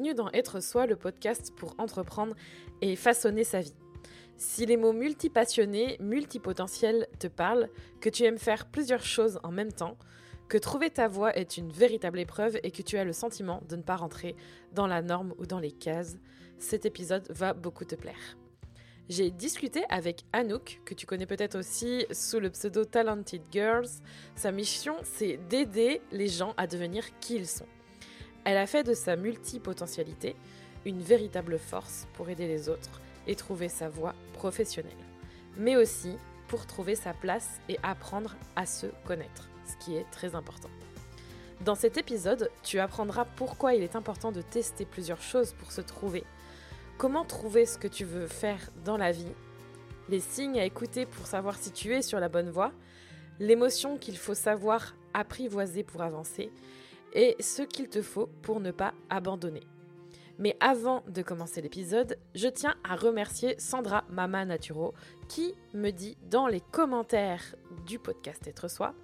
Bienvenue dans Être Soi, le podcast pour entreprendre et façonner sa vie. Si les mots multipassionné, multipotentiel te parlent, que tu aimes faire plusieurs choses en même temps, que trouver ta voie est une véritable épreuve et que tu as le sentiment de ne pas rentrer dans la norme ou dans les cases, cet épisode va beaucoup te plaire. J'ai discuté avec Anouk, que tu connais peut-être aussi sous le pseudo Talented Girls. Sa mission, c'est d'aider les gens à devenir qui ils sont. Elle a fait de sa multipotentialité une véritable force pour aider les autres et trouver sa voie professionnelle, mais aussi pour trouver sa place et apprendre à se connaître, ce qui est très important. Dans cet épisode, tu apprendras pourquoi il est important de tester plusieurs choses pour se trouver, comment trouver ce que tu veux faire dans la vie, les signes à écouter pour savoir si tu es sur la bonne voie, l'émotion qu'il faut savoir apprivoiser pour avancer, et ce qu'il te faut pour ne pas abandonner. Mais avant de commencer l'épisode, je tiens à remercier Sandra Mama Naturo qui me dit dans les commentaires du podcast Être Soi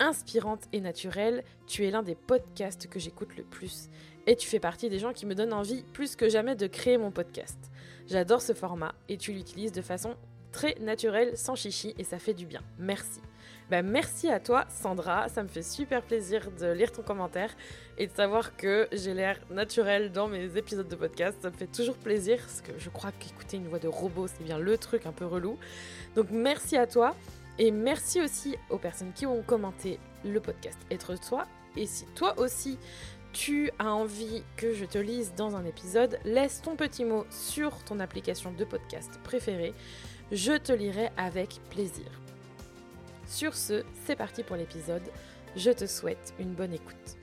Inspirante et naturelle, tu es l'un des podcasts que j'écoute le plus et tu fais partie des gens qui me donnent envie plus que jamais de créer mon podcast. J'adore ce format et tu l'utilises de façon très naturelle, sans chichi et ça fait du bien. Merci. Bah, merci à toi, Sandra. Ça me fait super plaisir de lire ton commentaire et de savoir que j'ai l'air naturel dans mes épisodes de podcast. Ça me fait toujours plaisir parce que je crois qu'écouter une voix de robot, c'est bien le truc un peu relou. Donc, merci à toi et merci aussi aux personnes qui ont commenté le podcast Être Toi. Et si toi aussi, tu as envie que je te lise dans un épisode, laisse ton petit mot sur ton application de podcast préférée. Je te lirai avec plaisir. Sur ce, c'est parti pour l'épisode. Je te souhaite une bonne écoute.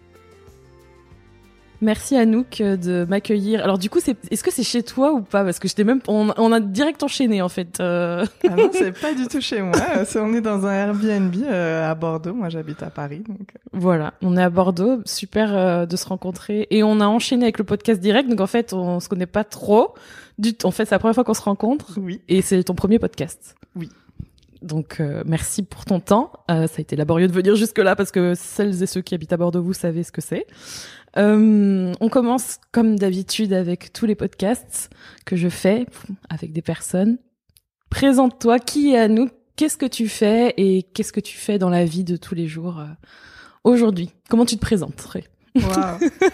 Merci Anouk euh, de m'accueillir. Alors du coup, c'est, est-ce que c'est chez toi ou pas? Parce que j'étais même, on, a direct enchaîné en fait. Euh. Ah non, c'est pas du tout chez moi. on est dans un Airbnb euh, à Bordeaux. Moi, j'habite à Paris. Donc... Voilà, on est à Bordeaux. Super de se rencontrer et on a enchaîné avec le podcast direct. Donc en fait, on se connaît pas trop. Du, en fait, c'est la première fois qu'on se rencontre. Oui. Et c'est ton premier podcast. Oui. Donc euh, merci pour ton temps. Euh, ça a été laborieux de venir jusque là parce que celles et ceux qui habitent à Bordeaux, vous savez ce que c'est. Euh, on commence comme d'habitude avec tous les podcasts que je fais avec des personnes. Présente-toi, qui est à nous? Qu'est-ce que tu fais? Et qu'est-ce que tu fais dans la vie de tous les jours aujourd'hui? Comment tu te présenterais? Wow.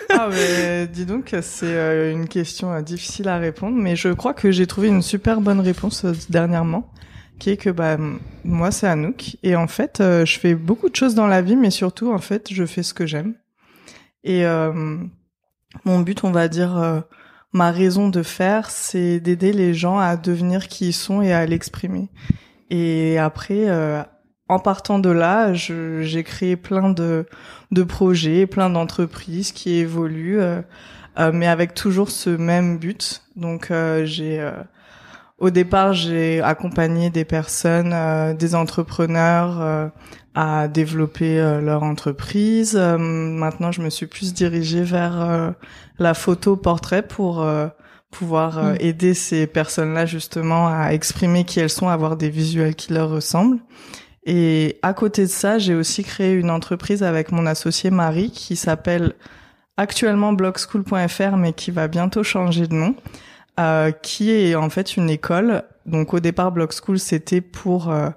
Ah mais dis donc, c'est une question difficile à répondre, mais je crois que j'ai trouvé une super bonne réponse dernièrement qui est que bah moi c'est Anouk. Et en fait euh, je fais beaucoup de choses dans la vie mais surtout en fait je fais ce que j'aime. Et euh, mon but on va dire euh, ma raison de faire c'est d'aider les gens à devenir qui ils sont et à l'exprimer. Et après en partant de là j'ai créé plein de de projets plein d'entreprises qui évoluent mais avec toujours ce même but. Donc j'ai au départ, j'ai accompagné des personnes, euh, des entrepreneurs euh, à développer euh, leur entreprise. maintenant, je me suis plus dirigée vers la photo portrait pour pouvoir mm. aider ces personnes-là justement à exprimer qui elles sont, à avoir des visuels qui leur ressemblent. Et à côté de ça, j'ai aussi créé une entreprise avec mon associé Marie qui s'appelle actuellement blogschool.fr mais qui va bientôt changer de nom. Euh, qui est en fait une école. Donc au départ, Blog School, c'était pour euh,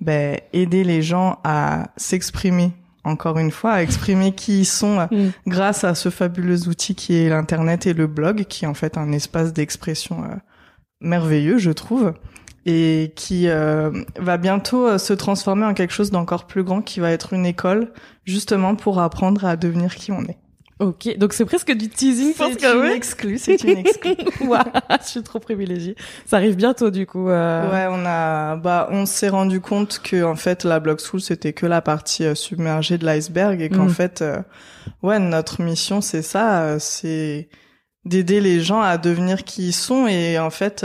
ben, aider les gens à s'exprimer, encore une fois, à exprimer qui ils sont euh, mm. grâce à ce fabuleux outil qui est l'Internet et le blog, qui est en fait un espace d'expression merveilleux, je trouve, et qui va bientôt se transformer en quelque chose d'encore plus grand, qui va être une école, justement pour apprendre à devenir qui on est. Ok, donc c'est presque du teasing C'est une exclue, c'est une exclue. je suis trop privilégiée. Ça arrive bientôt du coup. Euh... Ouais, on a, bah, on s'est rendu compte que en fait la Blog School c'était que la partie euh, submergée de l'iceberg et qu'en mm. fait, euh, ouais, notre mission c'est ça, c'est d'aider les gens à devenir qui ils sont et en fait.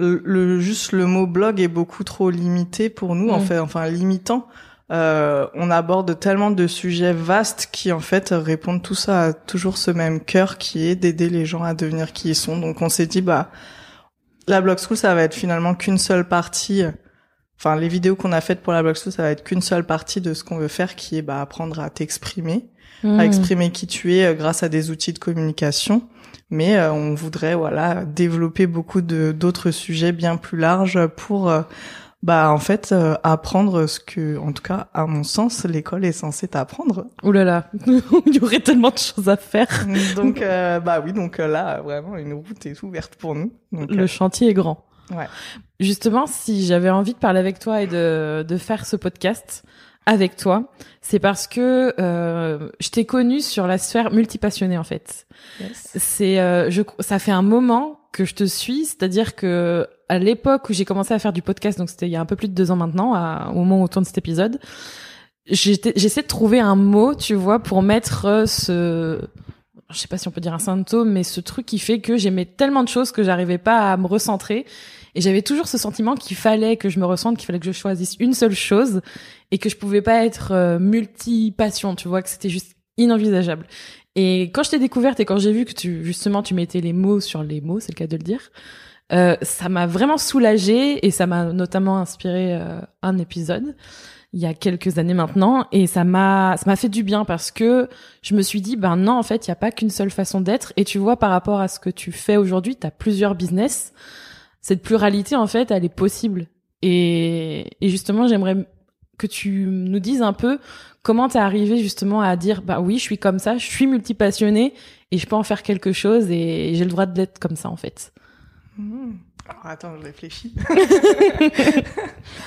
Le, juste le mot blog est beaucoup trop limité pour nous en mm. fait enfin limitant euh, on aborde tellement de sujets vastes qui en fait répondent tous à toujours ce même cœur qui est d'aider les gens à devenir qui ils sont. Donc on s'est dit bah la Blog School ça va être finalement qu'une seule partie enfin les vidéos qu'on a faites pour la Blogso, ça va être qu'une seule partie de ce qu'on veut faire, qui est bah, apprendre à t'exprimer, à Hmm. exprimer qui tu es euh, grâce à des outils de communication. Mais euh, on voudrait voilà développer beaucoup de d'autres sujets bien plus larges pour euh, bah en fait euh, apprendre ce que en tout cas à mon sens l'école est censée t'apprendre. Ouh là là, il y aurait tellement de choses à faire. donc euh, bah oui donc euh, là vraiment une route est ouverte pour nous. Donc, Le euh, chantier est grand. Ouais. Justement, si j'avais envie de parler avec toi et de, de faire ce podcast avec toi, c'est parce que euh, je t'ai connu sur la sphère multipassionnée en fait. yes. C'est, euh, je, ça fait un moment que je te suis, c'est-à-dire que à l'époque où j'ai commencé à faire du podcast, donc c'était il y a un peu plus de deux ans maintenant, au moment où on tourne cet épisode, j'essaie de trouver un mot, tu vois, pour mettre euh, ce, je sais pas si on peut dire un symptôme, mais ce truc qui fait que j'aimais tellement de choses que j'arrivais pas à me recentrer. Et j'avais toujours ce sentiment qu'il fallait que je me ressente, qu'il fallait que je choisisse une seule chose et que je pouvais pas être euh, multi-passion, tu vois, que c'était juste inenvisageable. Et quand je t'ai découverte et quand j'ai vu que tu, justement, tu mettais les mots sur les mots, c'est le cas de le dire, euh, ça m'a vraiment soulagée et ça m'a notamment inspiré euh, un épisode il y a quelques années maintenant et ça m'a ça m'a fait du bien parce que je me suis dit ben non en fait il y a pas qu'une seule façon d'être. Et tu vois par rapport à ce que tu fais aujourd'hui tu as plusieurs business. Cette pluralité en fait elle est possible. Et et justement j'aimerais que tu nous dises un peu comment t'es arrivé justement à dire bah oui je suis comme ça je suis multipassionné et je peux en faire quelque chose et j'ai le droit d'être comme ça en fait Hmm. Alors attends, je réfléchis.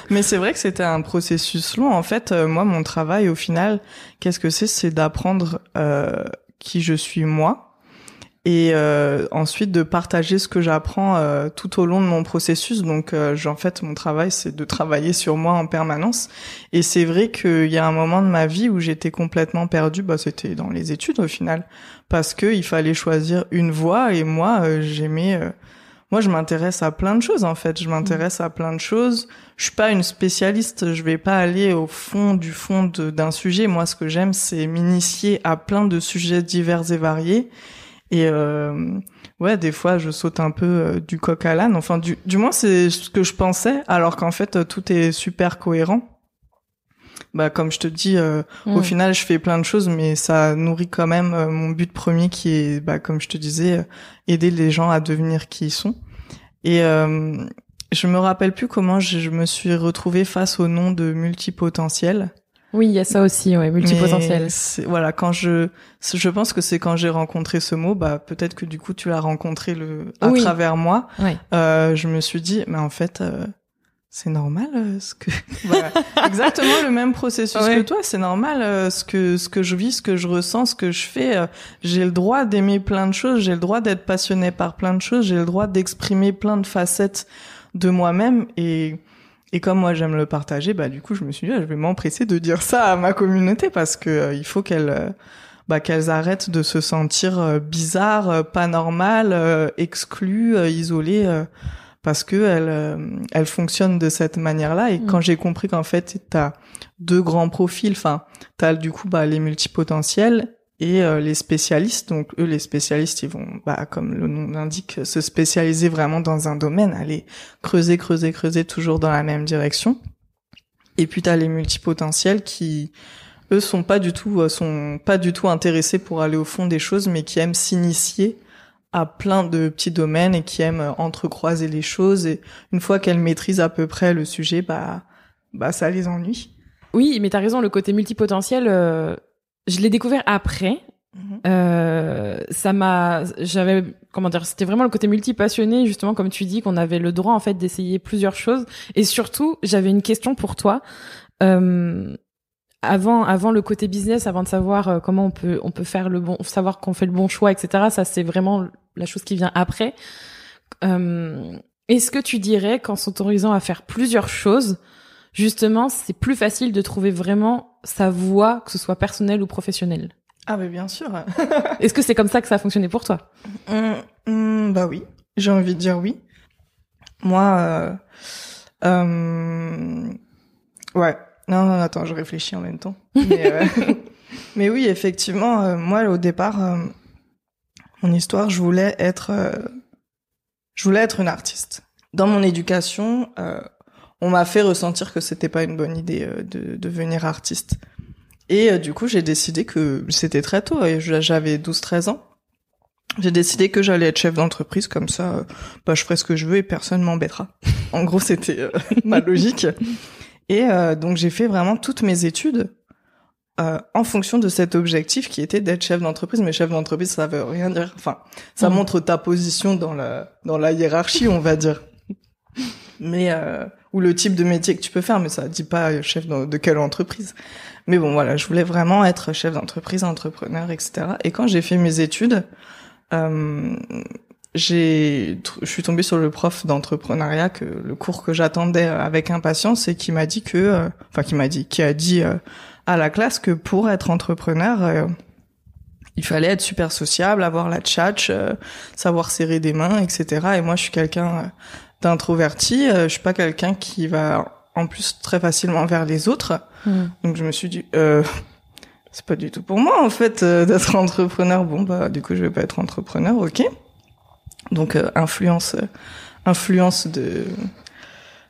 Mais c'est vrai que c'était un processus long. En fait, euh, moi, mon travail, au final, qu'est-ce que c'est? C'est d'apprendre euh, qui je suis moi et euh, ensuite de partager ce que j'apprends euh, tout au long de mon processus. Donc, euh, en fait, mon travail, c'est de travailler sur moi en permanence. Et c'est vrai qu'il y a un moment de ma vie où j'étais complètement perdue. Bah, c'était dans les études, au final, parce que il fallait choisir une voie. Et moi, euh, j'aimais euh, moi, je m'intéresse à plein de choses en fait. Je m'intéresse à plein de choses. Je suis pas une spécialiste. Je vais pas aller au fond du fond d'un sujet. Moi, ce que j'aime, c'est m'initier à plein de sujets divers et variés. Et euh, ouais, des fois, je saute un peu euh, du coq à l'âne. Enfin, du, du moins, c'est ce que je pensais. Alors qu'en fait, euh, tout est super cohérent. Bah, comme je te dis, euh, au Mm. final, je fais plein de choses, mais ça nourrit quand même mon but premier qui est, bah, comme je te disais, aider les gens à devenir qui ils sont. Et euh, je me rappelle plus comment je, je me suis retrouvée face au nom de multipotentiel. Oui il y a ça aussi ouais multipotentiel Voilà, quand je, je pense que c'est quand j'ai rencontré ce mot, bah peut-être que du coup tu l'as rencontré le à Oui. travers moi. ouais Euh, je me suis dit, mais en fait, euh, c'est normal euh, ce que Voilà. exactement le même processus Ouais. que toi. C'est normal euh, ce que ce que je vis, ce que je ressens, ce que je fais. euh, j'ai le droit d'aimer plein de choses. J'ai le droit d'être passionné par plein de choses. J'ai le droit d'exprimer plein de facettes de moi-même et et comme moi j'aime le partager, bah du coup je me suis dit, ah, je vais m'empresser de dire ça à ma communauté parce que euh, il faut qu'elle euh, bah, qu'elles arrêtent de se sentir euh, bizarres, pas normales, exclues, isolées, parce que elles, elles fonctionnent de cette manière-là. Et Mm. quand j'ai compris qu'en fait, t'as deux grands profils, enfin, t'as du coup bah, les multipotentiels et euh, les spécialistes. Donc eux, les spécialistes, ils vont, bah, comme le nom l'indique, se spécialiser vraiment dans un domaine, aller creuser, creuser, creuser, toujours dans la même direction. Et puis t'as les multipotentiels qui eux sont pas du tout euh, sont pas du tout intéressés pour aller au fond des choses mais qui aiment s'initier à plein de petits domaines et qui aiment euh, entrecroiser les choses et une fois qu'elles maîtrisent à peu près le sujet bah bah ça les ennuie. Oui, mais t'as raison, le côté multipotentiel, euh, je l'ai découvert après. Euh, ça m'a, j'avais, comment dire, c'était vraiment le côté multipassionné, justement, comme tu dis, qu'on avait le droit, en fait, d'essayer plusieurs choses. Et surtout, j'avais une question pour toi. Euh, avant, avant le côté business, avant de savoir euh, comment on peut, on peut faire le bon, savoir qu'on fait le bon choix, etc. Ça, c'est vraiment la chose qui vient après. Euh, est-ce que tu dirais qu'en s'autorisant à faire plusieurs choses, justement, c'est plus facile de trouver vraiment sa voie, que ce soit personnelle ou professionnelle. Ah mais bien sûr. Est-ce que c'est comme ça que ça a fonctionné pour toi? Hum, hum, bah oui, j'ai envie de dire oui. Moi, euh, euh, ouais. Non, non, attends, je réfléchis en même temps. Mais, euh, mais oui, effectivement, euh, moi, au départ, euh, mon histoire, je voulais être, je voulais être une artiste. Dans mon éducation, euh, on m'a fait ressentir que c'était pas une bonne idée euh, de devenir artiste. Et euh, du coup, j'ai décidé que c'était très tôt, et j'avais 12-13 ans. J'ai décidé que j'allais être chef d'entreprise comme ça, euh, bah, je ferai ce que je veux et personne m'embêtera. en gros, c'était ma logique. Et donc j'ai fait vraiment toutes mes études en fonction de cet objectif qui était d'être chef d'entreprise. Mais chef d'entreprise, ça veut rien dire. Enfin, ça mmh. montre ta position dans la dans la hiérarchie, on va dire. Mais ou le type de métier que tu peux faire, mais ça dit pas chef de, quelle entreprise. Mais bon, voilà, je voulais vraiment être chef d'entreprise, entrepreneur, etc. Et quand j'ai fait mes études, euh, j'ai, je suis tombée sur le prof d'entrepreneuriat que le cours que j'attendais avec impatience et qui m'a dit que, euh, enfin qui m'a dit, qui a dit euh, à la classe que pour être entrepreneur, euh, il fallait être super sociable, avoir la tchatch, savoir serrer des mains, etc. Et moi, je suis quelqu'un d'introverti. Euh, je suis pas quelqu'un qui va en plus très facilement vers les autres. Hmm. Donc je me suis dit, euh, c'est pas du tout pour moi en fait euh, d'être entrepreneur. Bon bah du coup je vais pas être entrepreneur, ok. Donc euh, influence, influence de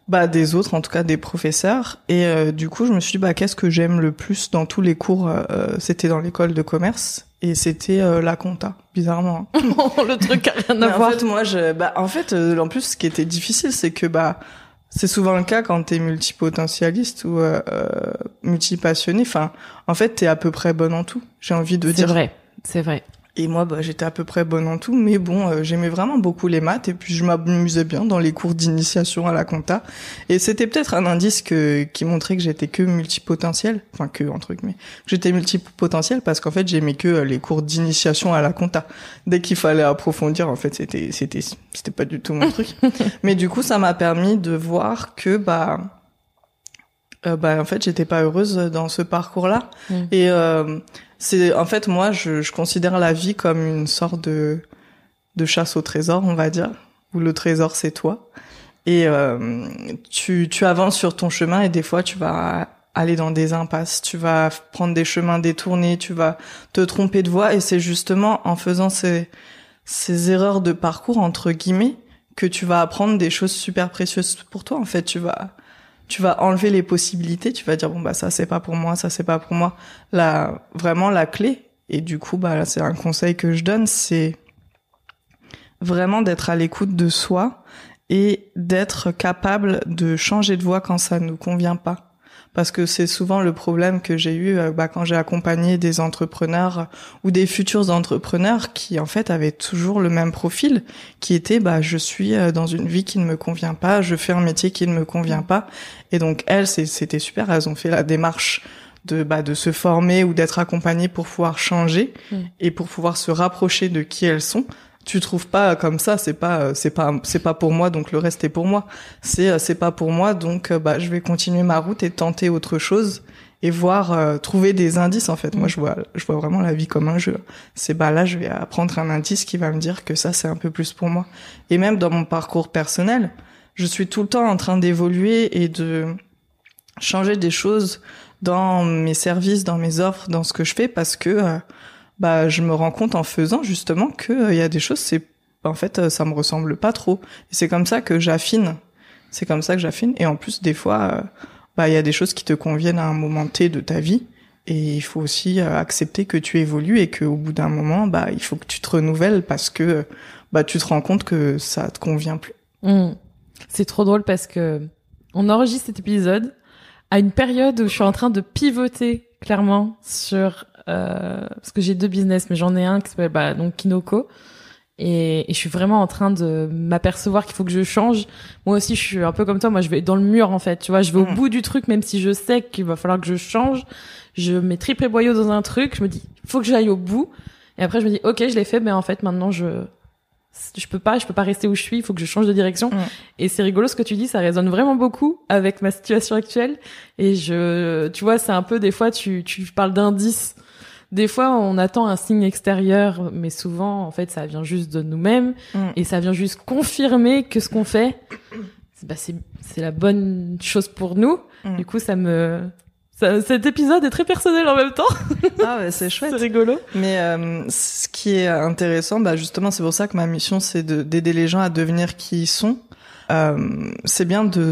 bah des autres, en tout cas des professeurs. Et du coup je me suis dit bah qu'est-ce que j'aime le plus dans tous les cours. C'était dans l'école de commerce et c'était euh, la compta bizarrement le truc a rien à voir en fait moi je bah en fait euh, en plus ce qui était difficile c'est que bah c'est souvent le cas quand t'es multipotentialiste ou euh, euh multipassionné. Enfin en fait t'es à peu près bonne en tout j'ai envie de dire. c'est vrai c'est vrai et moi, bah, j'étais à peu près bonne en tout, mais bon, euh, j'aimais vraiment beaucoup les maths et puis je m'amusais bien dans les cours d'initiation à la compta. Et c'était peut-être un indice que, qui montrait que j'étais que multipotentiel, enfin que entre guillemets, j'étais multipotentiel parce qu'en fait j'aimais que euh, les cours d'initiation à la compta. Dès qu'il fallait approfondir, en fait, c'était c'était c'était pas du tout mon truc. mais du coup, ça m'a permis de voir que bah euh, bah en fait j'étais pas heureuse dans ce parcours là mmh. et euh, c'est en fait moi je, je, considère la vie comme une sorte de de chasse au trésor on va dire où le trésor c'est toi. Et euh, tu tu avances sur ton chemin et des fois tu vas aller dans des impasses. Tu vas prendre des chemins détournés tu vas te tromper de voie. Et c'est justement en faisant ces ces erreurs de parcours entre guillemets que tu vas apprendre des choses super précieuses pour toi. En fait tu vas tu vas enlever les possibilités, tu vas dire bon bah ça c'est pas pour moi, ça c'est pas pour moi. La vraiment la clé et du coup bah c'est un conseil que je donne, c'est vraiment d'être à l'écoute de soi et d'être capable de changer de voie quand ça nous convient pas parce que c'est souvent le problème que j'ai eu euh, bah, quand j'ai accompagné des entrepreneurs ou des futurs entrepreneurs qui en fait avaient toujours le même profil, qui était bah je suis euh, dans une vie qui ne me convient pas, je fais un métier qui ne me convient pas, et donc elles c'était super, elles ont fait la démarche de bah, de se former ou d'être accompagnées pour pouvoir changer mmh. et pour pouvoir se rapprocher de qui elles sont tu trouves pas comme ça c'est pas c'est pas c'est pas pour moi donc le reste est pour moi. C'est c'est pas pour moi donc bah je vais continuer ma route et tenter autre chose et voir euh, trouver des indices en fait. Moi je vois je vois vraiment la vie comme un jeu. C'est bah là je vais apprendre un indice qui va me dire que ça c'est un peu plus pour moi. Et même dans mon parcours personnel je suis tout le temps en train d'évoluer et de changer des choses dans mes services dans mes offres dans ce que je fais parce que euh, bah je me rends compte en faisant justement que il euh, y a des choses c'est en fait euh, ça me ressemble pas trop et c'est comme ça que j'affine c'est comme ça que j'affine et en plus des fois euh, bah il y a des choses qui te conviennent à un moment T de ta vie et il faut aussi accepter que tu évolues et qu'au bout d'un moment bah il faut que tu te renouvelles parce que bah tu te rends compte que ça te convient plus. Mmh. C'est trop drôle parce que on enregistre cet épisode à une période où je suis en train de pivoter clairement sur euh, parce que j'ai deux business, mais j'en ai un qui s'appelle bah, donc Kinoko. Et, et, je suis vraiment en train de m'apercevoir qu'il faut que je change. Moi aussi, je suis un peu comme toi. Moi, je vais dans le mur en fait. Tu vois, je vais au mm. bout du truc, même si je sais qu'il va falloir que je change. Je mets triple et boyau dans un truc. Je me dis, faut que j'aille au bout. Et après, je me dis, ok, je l'ai fait, mais en fait, maintenant, je je peux pas, je peux pas rester où je suis. Il faut que je change de direction. Mm. Et c'est rigolo ce que tu dis. Ça résonne vraiment beaucoup avec ma situation actuelle. Et je, tu vois, c'est un peu des fois, tu tu parles d'indices des fois, on attend un signe extérieur, mais souvent, en fait, ça vient juste de nous-mêmes mm. et ça vient juste confirmer que ce qu'on fait, bah, c'est la bonne chose pour nous. Mm. Du coup, ça me cet épisode est très personnel en même temps. Ah ouais, c'est chouette. c'est rigolo. Mais euh, ce qui est intéressant, bah justement, c'est pour ça que ma mission, c'est d'aider les gens à devenir qui ils sont. Euh, c'est bien de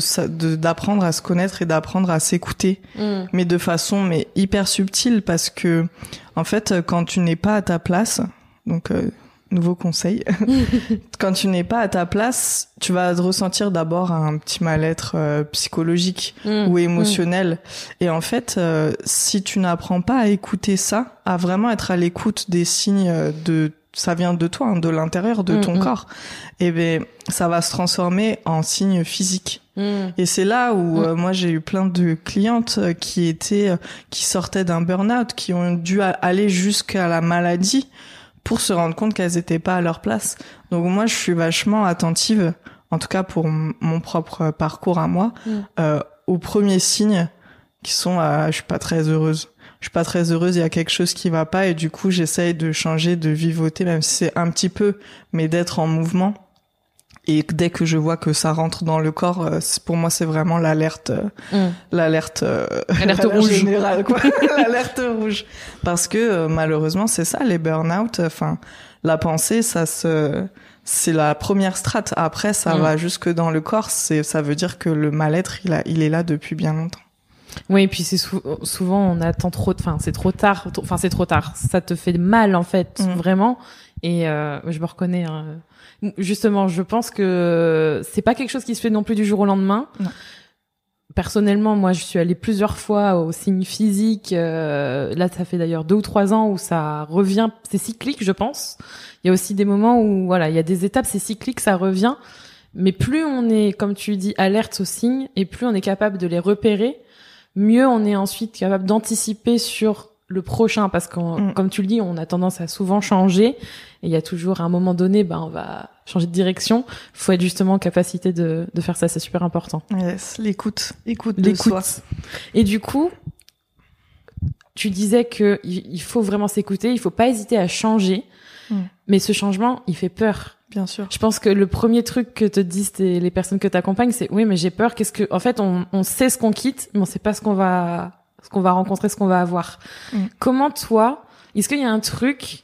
d'apprendre à se connaître et d'apprendre à s'écouter, Mm. mais de façon mais hyper subtile parce que en fait quand tu n'es pas à ta place, donc euh, nouveau conseil, quand tu n'es pas à ta place, tu vas ressentir d'abord un petit mal-être euh, psychologique Mm. ou émotionnel. Et en fait, euh, si tu n'apprends pas à écouter ça, à vraiment être à l'écoute des signes de ça vient de toi, hein, de l'intérieur de Mm, ton mm. corps, et ben ça va se transformer en signes physiques. Mm. Et c'est là où euh, moi j'ai eu plein de clientes euh, qui étaient euh, qui sortaient d'un burn-out, qui ont dû aller jusqu'à la maladie pour se rendre compte qu'elles étaient pas à leur place. Donc moi je suis vachement attentive, en tout cas pour mon propre parcours à moi, euh, aux premiers signes qui sont euh, je suis pas très heureuse. Je suis pas très heureuse, il y a quelque chose qui va pas et du coup j'essaye de changer, de vivoter, même si c'est un petit peu, mais d'être en mouvement. Et dès que je vois que ça rentre dans le corps, euh, pour moi c'est vraiment l'alerte, euh, Mm. l'alerte, euh, Alerte l'alerte rouge. générale, quoi. l'alerte rouge. Parce que malheureusement c'est ça les burn-out. Enfin, la pensée, ça se, c'est la première strate. Après, ça Mm. va jusque dans le corps. C'est, ça veut dire que le mal-être, il a, il est là depuis bien longtemps. Oui, et puis c'est sou- souvent on attend trop, enfin c'est trop tard, enfin c'est trop tard. Ça te fait mal en fait, Mm. vraiment. Et euh, je me reconnais. hein. Justement, je pense que c'est pas quelque chose qui se fait non plus du jour au lendemain. Non. Personnellement, moi, je suis allée plusieurs fois au signe physique. euh, là, ça fait d'ailleurs deux ou trois ans où ça revient. C'est cyclique, je pense. Il y a aussi des moments où, voilà, il y a des étapes, c'est cyclique, ça revient. Mais plus on est, comme tu dis, alerte aux signes, et plus on est capable de les repérer, mieux on est ensuite capable d'anticiper sur le prochain. Parce que, Mm. comme tu le dis, on a tendance à souvent changer. Et il y a toujours à un moment donné, ben, on va changer de direction. Il faut être justement en capacité de, de faire ça. C'est super important. Yes, l'écoute, écoute L'écoute. Et du coup, tu disais que il il faut vraiment s'écouter, il faut pas hésiter à changer. Mm. Mais ce changement, il fait peur. Bien sûr. Je pense que le premier truc que te disent les personnes que tu accompagnes, c'est oui, mais j'ai peur. Qu'est-ce que, en fait, on, on sait ce qu'on quitte, mais on sait pas ce qu'on va, ce qu'on va rencontrer, ce qu'on va avoir. Mm. Comment toi, est-ce qu'il y a un truc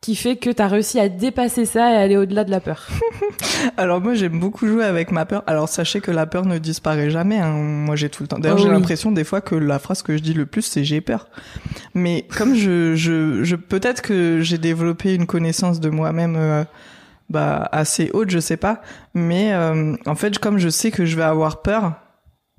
qui fait que tu as réussi à dépasser ça et aller au-delà de la peur? Alors moi j'aime beaucoup jouer avec ma peur. Alors sachez que la peur ne disparaît jamais. hein. Moi j'ai tout le temps. D'ailleurs Oh j'ai oui. l'impression des fois que la phrase que je dis le plus c'est j'ai peur. Mais comme je je, je peut-être que j'ai développé une connaissance de moi-même euh, bah assez haute, je sais pas. Mais euh, en fait comme je sais que je vais avoir peur.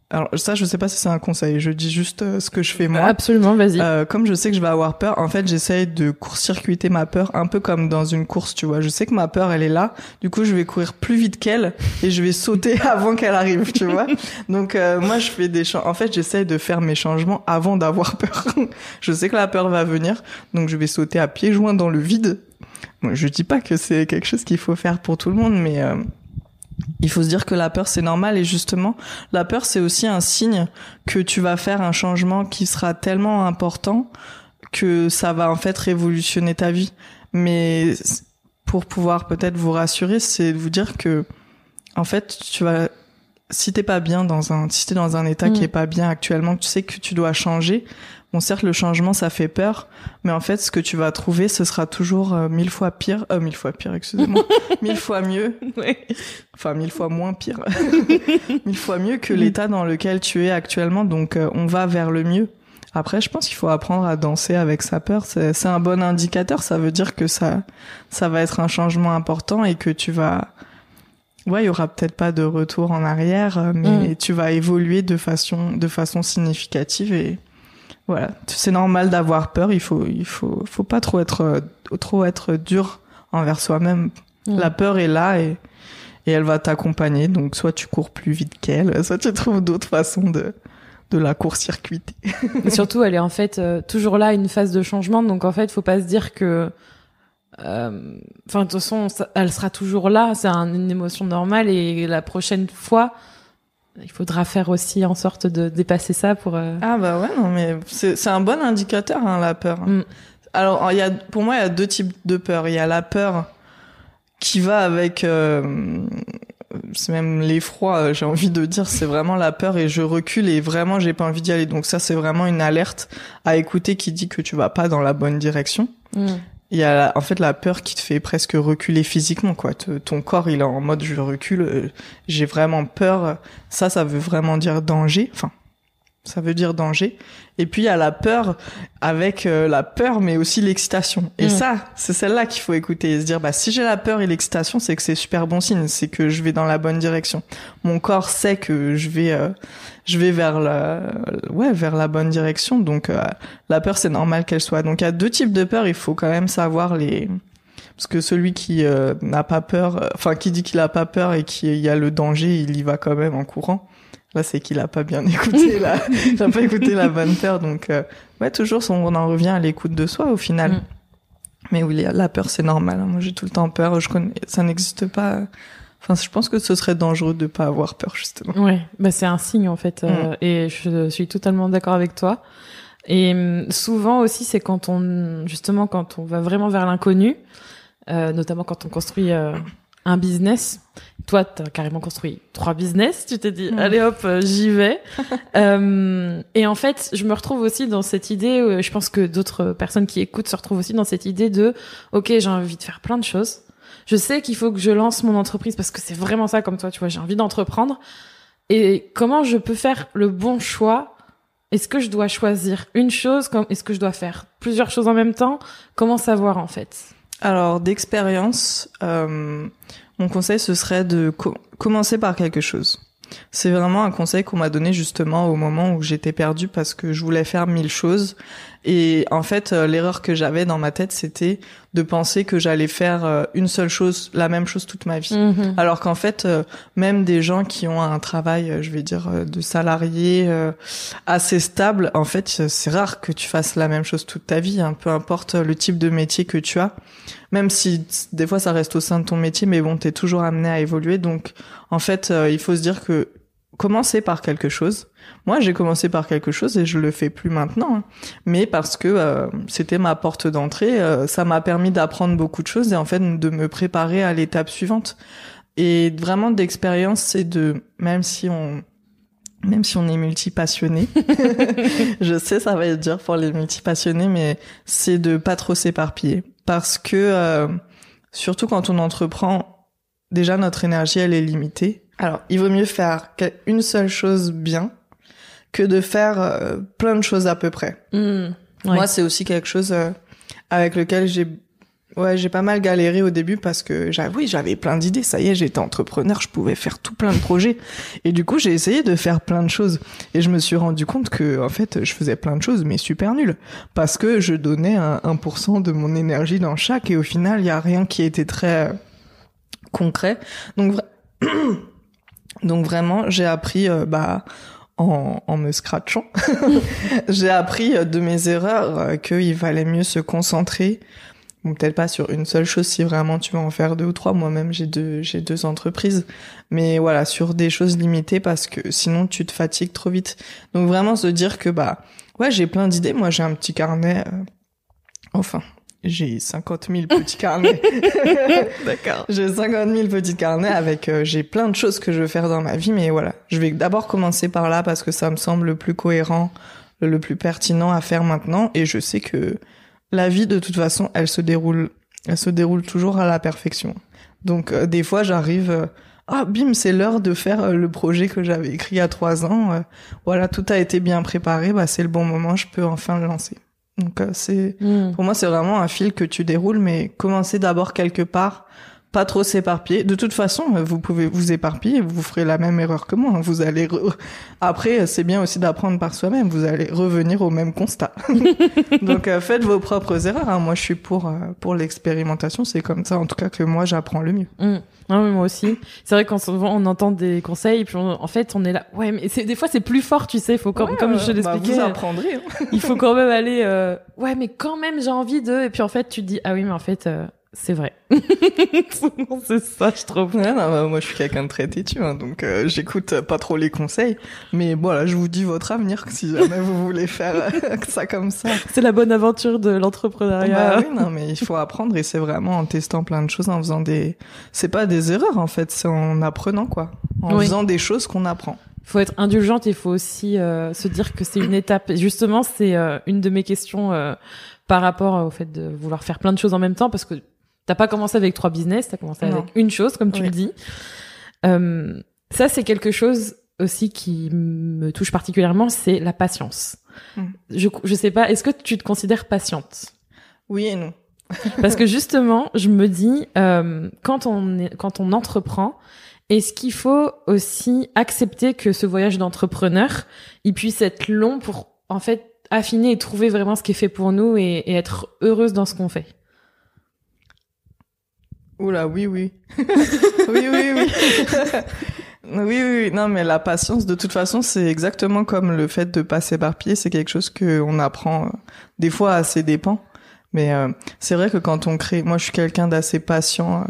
Alors ça je sais pas si c'est un conseil. Je dis juste euh, ce que je fais moi. Absolument, vas-y. Euh, comme je sais que je vais avoir peur, en fait, j'essaye de court-circuiter ma peur, un peu comme dans une course, tu vois. Je sais que ma peur, elle est là. Du coup, je vais courir plus vite qu'elle et je vais sauter avant qu'elle arrive, tu vois. Donc, euh, moi, je fais des En fait, j'essaye de faire mes changements avant d'avoir peur. je sais que la peur va venir, donc je vais sauter à pieds joints dans le vide. Bon, je dis pas que c'est quelque chose qu'il faut faire pour tout le monde, mais euh, il faut se dire que la peur c'est normal et justement la peur c'est aussi un signe que tu vas faire un changement qui sera tellement important que ça va en fait révolutionner ta vie. Mais pour pouvoir peut-être vous rassurer, c'est de vous dire que en fait tu vas si t'es pas bien dans un si t'es dans un état Mm. qui est pas bien actuellement, que tu sais que tu dois changer. Bon certes le changement ça fait peur, mais en fait ce que tu vas trouver ce sera toujours euh, mille fois pire, euh, mille fois pire excusez-moi, mille fois mieux Ouais. enfin mille fois moins pire, mille fois mieux que l'état dans lequel tu es actuellement. Donc euh, on va vers le mieux. Après, je pense qu'il faut apprendre à danser avec sa peur. C'est c'est un bon indicateur. Ça veut dire que ça, ça va être un changement important et que tu vas, ouais, il y aura peut-être pas de retour en arrière, euh, mais Mm. tu vas évoluer de façon, de façon significative et voilà. C'est normal d'avoir peur. Il faut, il faut, faut pas trop être, euh, trop être dur envers soi-même Mm. la peur est là et, et elle va t'accompagner. Donc, soit tu cours plus vite qu'elle, soit tu trouves d'autres façons de, de la court-circuiter. Surtout, elle est en fait euh, toujours là, une phase de changement. Donc en fait, faut pas se dire que, enfin de toute façon, ça- elle sera toujours là. C'est un- une émotion normale et la prochaine fois, il faudra faire aussi en sorte de dépasser ça pour. euh, Ah bah ouais, non mais c'est c'est un bon indicateur, hein, la peur. Mm. Alors, il y a, pour moi, il y a deux types de peur. Il y a la peur qui va avec... euh, c'est même l'effroi, euh, j'ai envie de dire, c'est vraiment la peur et je recule et vraiment j'ai pas envie d'y aller. Donc ça c'est vraiment une alerte à écouter qui dit que tu vas pas dans la bonne direction. mm. Il y a en fait la peur qui te fait presque reculer physiquement quoi. ton corps il est en mode je recule, euh, j'ai vraiment peur. Ça ça veut vraiment dire danger. Enfin ça veut dire danger. Et puis il y a la peur avec euh, la peur, mais aussi l'excitation. Et mm. ça, c'est celle-là qu'il faut écouter et se dire, bah si j'ai la peur et l'excitation, c'est que c'est super bon signe, c'est que je vais dans la bonne direction. Mon corps sait que je vais, euh, je vais vers la, ouais, vers la bonne direction. Donc euh, la peur, c'est normal qu'elle soit. Donc il y a deux types de peur. Il faut quand même savoir les parce que celui qui n'a pas peur, enfin qui dit qu'il a pas peur et qu'il y a le danger, il y va quand même en courant. Là, c'est qu'il a pas bien écouté là, il a pas écouté la bonne peur. Donc, euh, ouais, toujours, on en revient à l'écoute de soi au final. Mm. Mais oui, la peur, c'est normal. Hein. Moi, j'ai tout le temps peur. Je connais, ça n'existe pas. Enfin, je pense que ce serait dangereux de pas avoir peur justement. Ouais, bah c'est un signe en fait, euh, mm. et je suis totalement d'accord avec toi. Et mm, souvent aussi, c'est quand on, justement, quand on va vraiment vers l'inconnu, euh, notamment quand on construit un business. Toi, tu as carrément construit trois business. Tu t'es dit, allez hop, euh, j'y vais. euh, et en fait, je me retrouve aussi dans cette idée, euh, je pense que d'autres personnes qui écoutent se retrouvent aussi dans cette idée de, ok, j'ai envie de faire plein de choses. Je sais qu'il faut que je lance mon entreprise parce que c'est vraiment ça comme toi, tu vois, j'ai envie d'entreprendre. Et comment je peux faire le bon choix? Est-ce que je dois choisir une chose? Est-ce que je dois faire plusieurs choses en même temps? Comment savoir en fait? Alors d'expérience, euh, mon conseil ce serait de commencer par quelque chose. C'est vraiment un conseil qu'on m'a donné justement au moment où j'étais perdue parce que je voulais faire mille choses. Et en fait, euh, l'erreur que j'avais dans ma tête, c'était de penser que j'allais faire euh, une seule chose, la même chose toute ma vie. Mhm. Alors qu'en fait, euh, même des gens qui ont un travail, je vais dire, de salarié assez stable, en fait, c'est rare que tu fasses la même chose toute ta vie, hein, peu importe le type de métier que tu as. Même si des fois ça reste au sein de ton métier, mais bon, t'es toujours amené à évoluer. Donc, en fait, il faut se dire que commencer par quelque chose. Moi, j'ai commencé par quelque chose et je le fais plus maintenant, hein. mais parce que euh, c'était ma porte d'entrée, euh, ça m'a permis d'apprendre beaucoup de choses et en fait de me préparer à l'étape suivante. Et vraiment d'expérience, c'est de même si on même si on est multi-passionné, je sais ça va être dur pour les multi-passionnés, mais c'est de pas trop s'éparpiller parce que euh, surtout quand on entreprend, déjà notre énergie elle est limitée alors, il vaut mieux faire une seule chose bien que de faire euh, plein de choses à peu près. Mmh, Moi, c'est aussi quelque chose euh, avec lequel j'ai ouais, j'ai pas mal galéré au début parce que j'avoue, j'avais plein d'idées, ça y est, j'étais entrepreneur, je pouvais faire tout plein de projets. Et du coup, j'ai essayé de faire plein de choses. Et je me suis rendu compte que en fait, je faisais plein de choses mais super nul. Parce que je donnais un 1% de mon énergie dans chaque et au final, il y a rien qui était très concret. Donc Donc vraiment, j'ai appris euh, bah en, en, me scratchant, j'ai appris euh, de mes erreurs euh, qu'il valait mieux se concentrer, bon, peut-être pas sur une seule chose si vraiment tu veux en faire deux ou trois. Moi-même, j'ai deux, j'ai deux entreprises, mais voilà, sur des choses limitées parce que sinon tu te fatigues trop vite. Donc vraiment se dire que bah ouais, j'ai plein d'idées. Moi, j'ai un petit carnet. enfin, j'ai 50 000 petits carnets. D'accord. J'ai 50 000 petits carnets avec, euh, j'ai plein de choses que je veux faire dans ma vie, mais voilà. Je vais d'abord commencer par là parce que ça me semble le plus cohérent, le plus pertinent à faire maintenant. Et je sais que la vie, de toute façon, elle se déroule, elle se déroule toujours à la perfection. Donc, euh, des fois, j'arrive, euh, ah, bim, c'est l'heure de faire le projet que j'avais écrit il y a trois ans. voilà, tout a été bien préparé, bah, c'est le bon moment, je peux enfin le lancer. Donc euh, c'est hmm. pour moi c'est vraiment un fil que tu déroules, mais commencez d'abord quelque part, pas trop s'éparpiller. De toute façon, euh, vous pouvez vous éparpiller, vous ferez la même erreur que moi. Hein. Vous allez après c'est bien aussi d'apprendre par soi-même. Vous allez revenir au même constat. Donc euh, faites vos propres erreurs. Hein. Moi je suis pour pour l'expérimentation. C'est comme ça en tout cas que moi j'apprends le mieux. Hmm. Ah oui, moi aussi. C'est vrai quand on entend des conseils, puis en fait, on est là. Ouais, mais c'est des fois c'est plus fort, tu sais. Il faut comme, comme je bah, l'expliquais. vous apprendrez. Hein. il faut quand même aller. Euh, ouais, mais quand même j'ai envie de. Et puis en fait, tu te dis ah oui, mais en fait, euh, c'est vrai. c'est ça, je trouve. Ouais, non, bah, moi, je suis quelqu'un de très têtu, hein, donc euh, j'écoute pas trop les conseils. Mais voilà, je vous dis votre avenir si jamais vous voulez faire euh, ça comme ça. C'est la bonne aventure de l'entrepreneuriat. Bah, oui, non, mais il faut apprendre et c'est vraiment en testant plein de choses, en faisant des. C'est pas des erreurs en fait, c'est en apprenant quoi, en faisant des choses qu'on apprend. Il faut être indulgente, il faut aussi euh, se dire que c'est une étape. Justement, c'est une de mes questions par rapport au fait de vouloir faire plein de choses en même temps parce que t'as pas commencé avec trois business, t'as commencé avec une chose, comme tu le dis. Euh, ça, c'est quelque chose aussi qui me touche particulièrement, c'est la patience. Mm. Je, je sais pas, est-ce que tu te considères patiente? Oui et non. Parce que justement, je me dis, euh, quand on est, quand on entreprend, est-ce qu'il faut aussi accepter que ce voyage d'entrepreneur, il puisse être long pour en fait affiner et trouver vraiment ce qui est fait pour nous et, et être heureuse dans ce qu'on fait? Oula, oui, oui. oui, oui, oui. oui, oui, non, mais la patience, de toute façon, c'est exactement comme le fait de pas s'éparpiller. C'est quelque chose qu'on apprend euh, des fois à ses dépens. Mais euh, c'est vrai que quand on crée, moi je suis quelqu'un d'assez patient.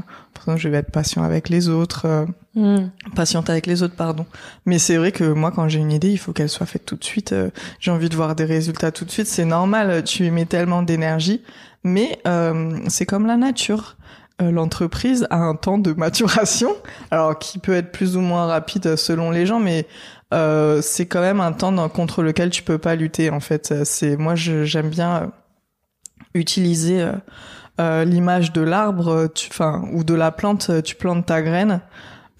Euh, je vais être patient avec les autres, euh, mm. patiente avec les autres, pardon. Mais c'est vrai que moi quand j'ai une idée, il faut qu'elle soit faite tout de suite. J'ai envie de voir des résultats tout de suite. C'est normal, tu y mets tellement d'énergie. Mais c'est comme la nature. L'entreprise a un temps de maturation, alors qui peut être plus ou moins rapide selon les gens, mais c'est quand même un temps contre lequel tu peux pas lutter. En fait, c'est moi j'aime bien utiliser euh, euh, l'image de l'arbre, enfin ou de la plante, tu plantes ta graine.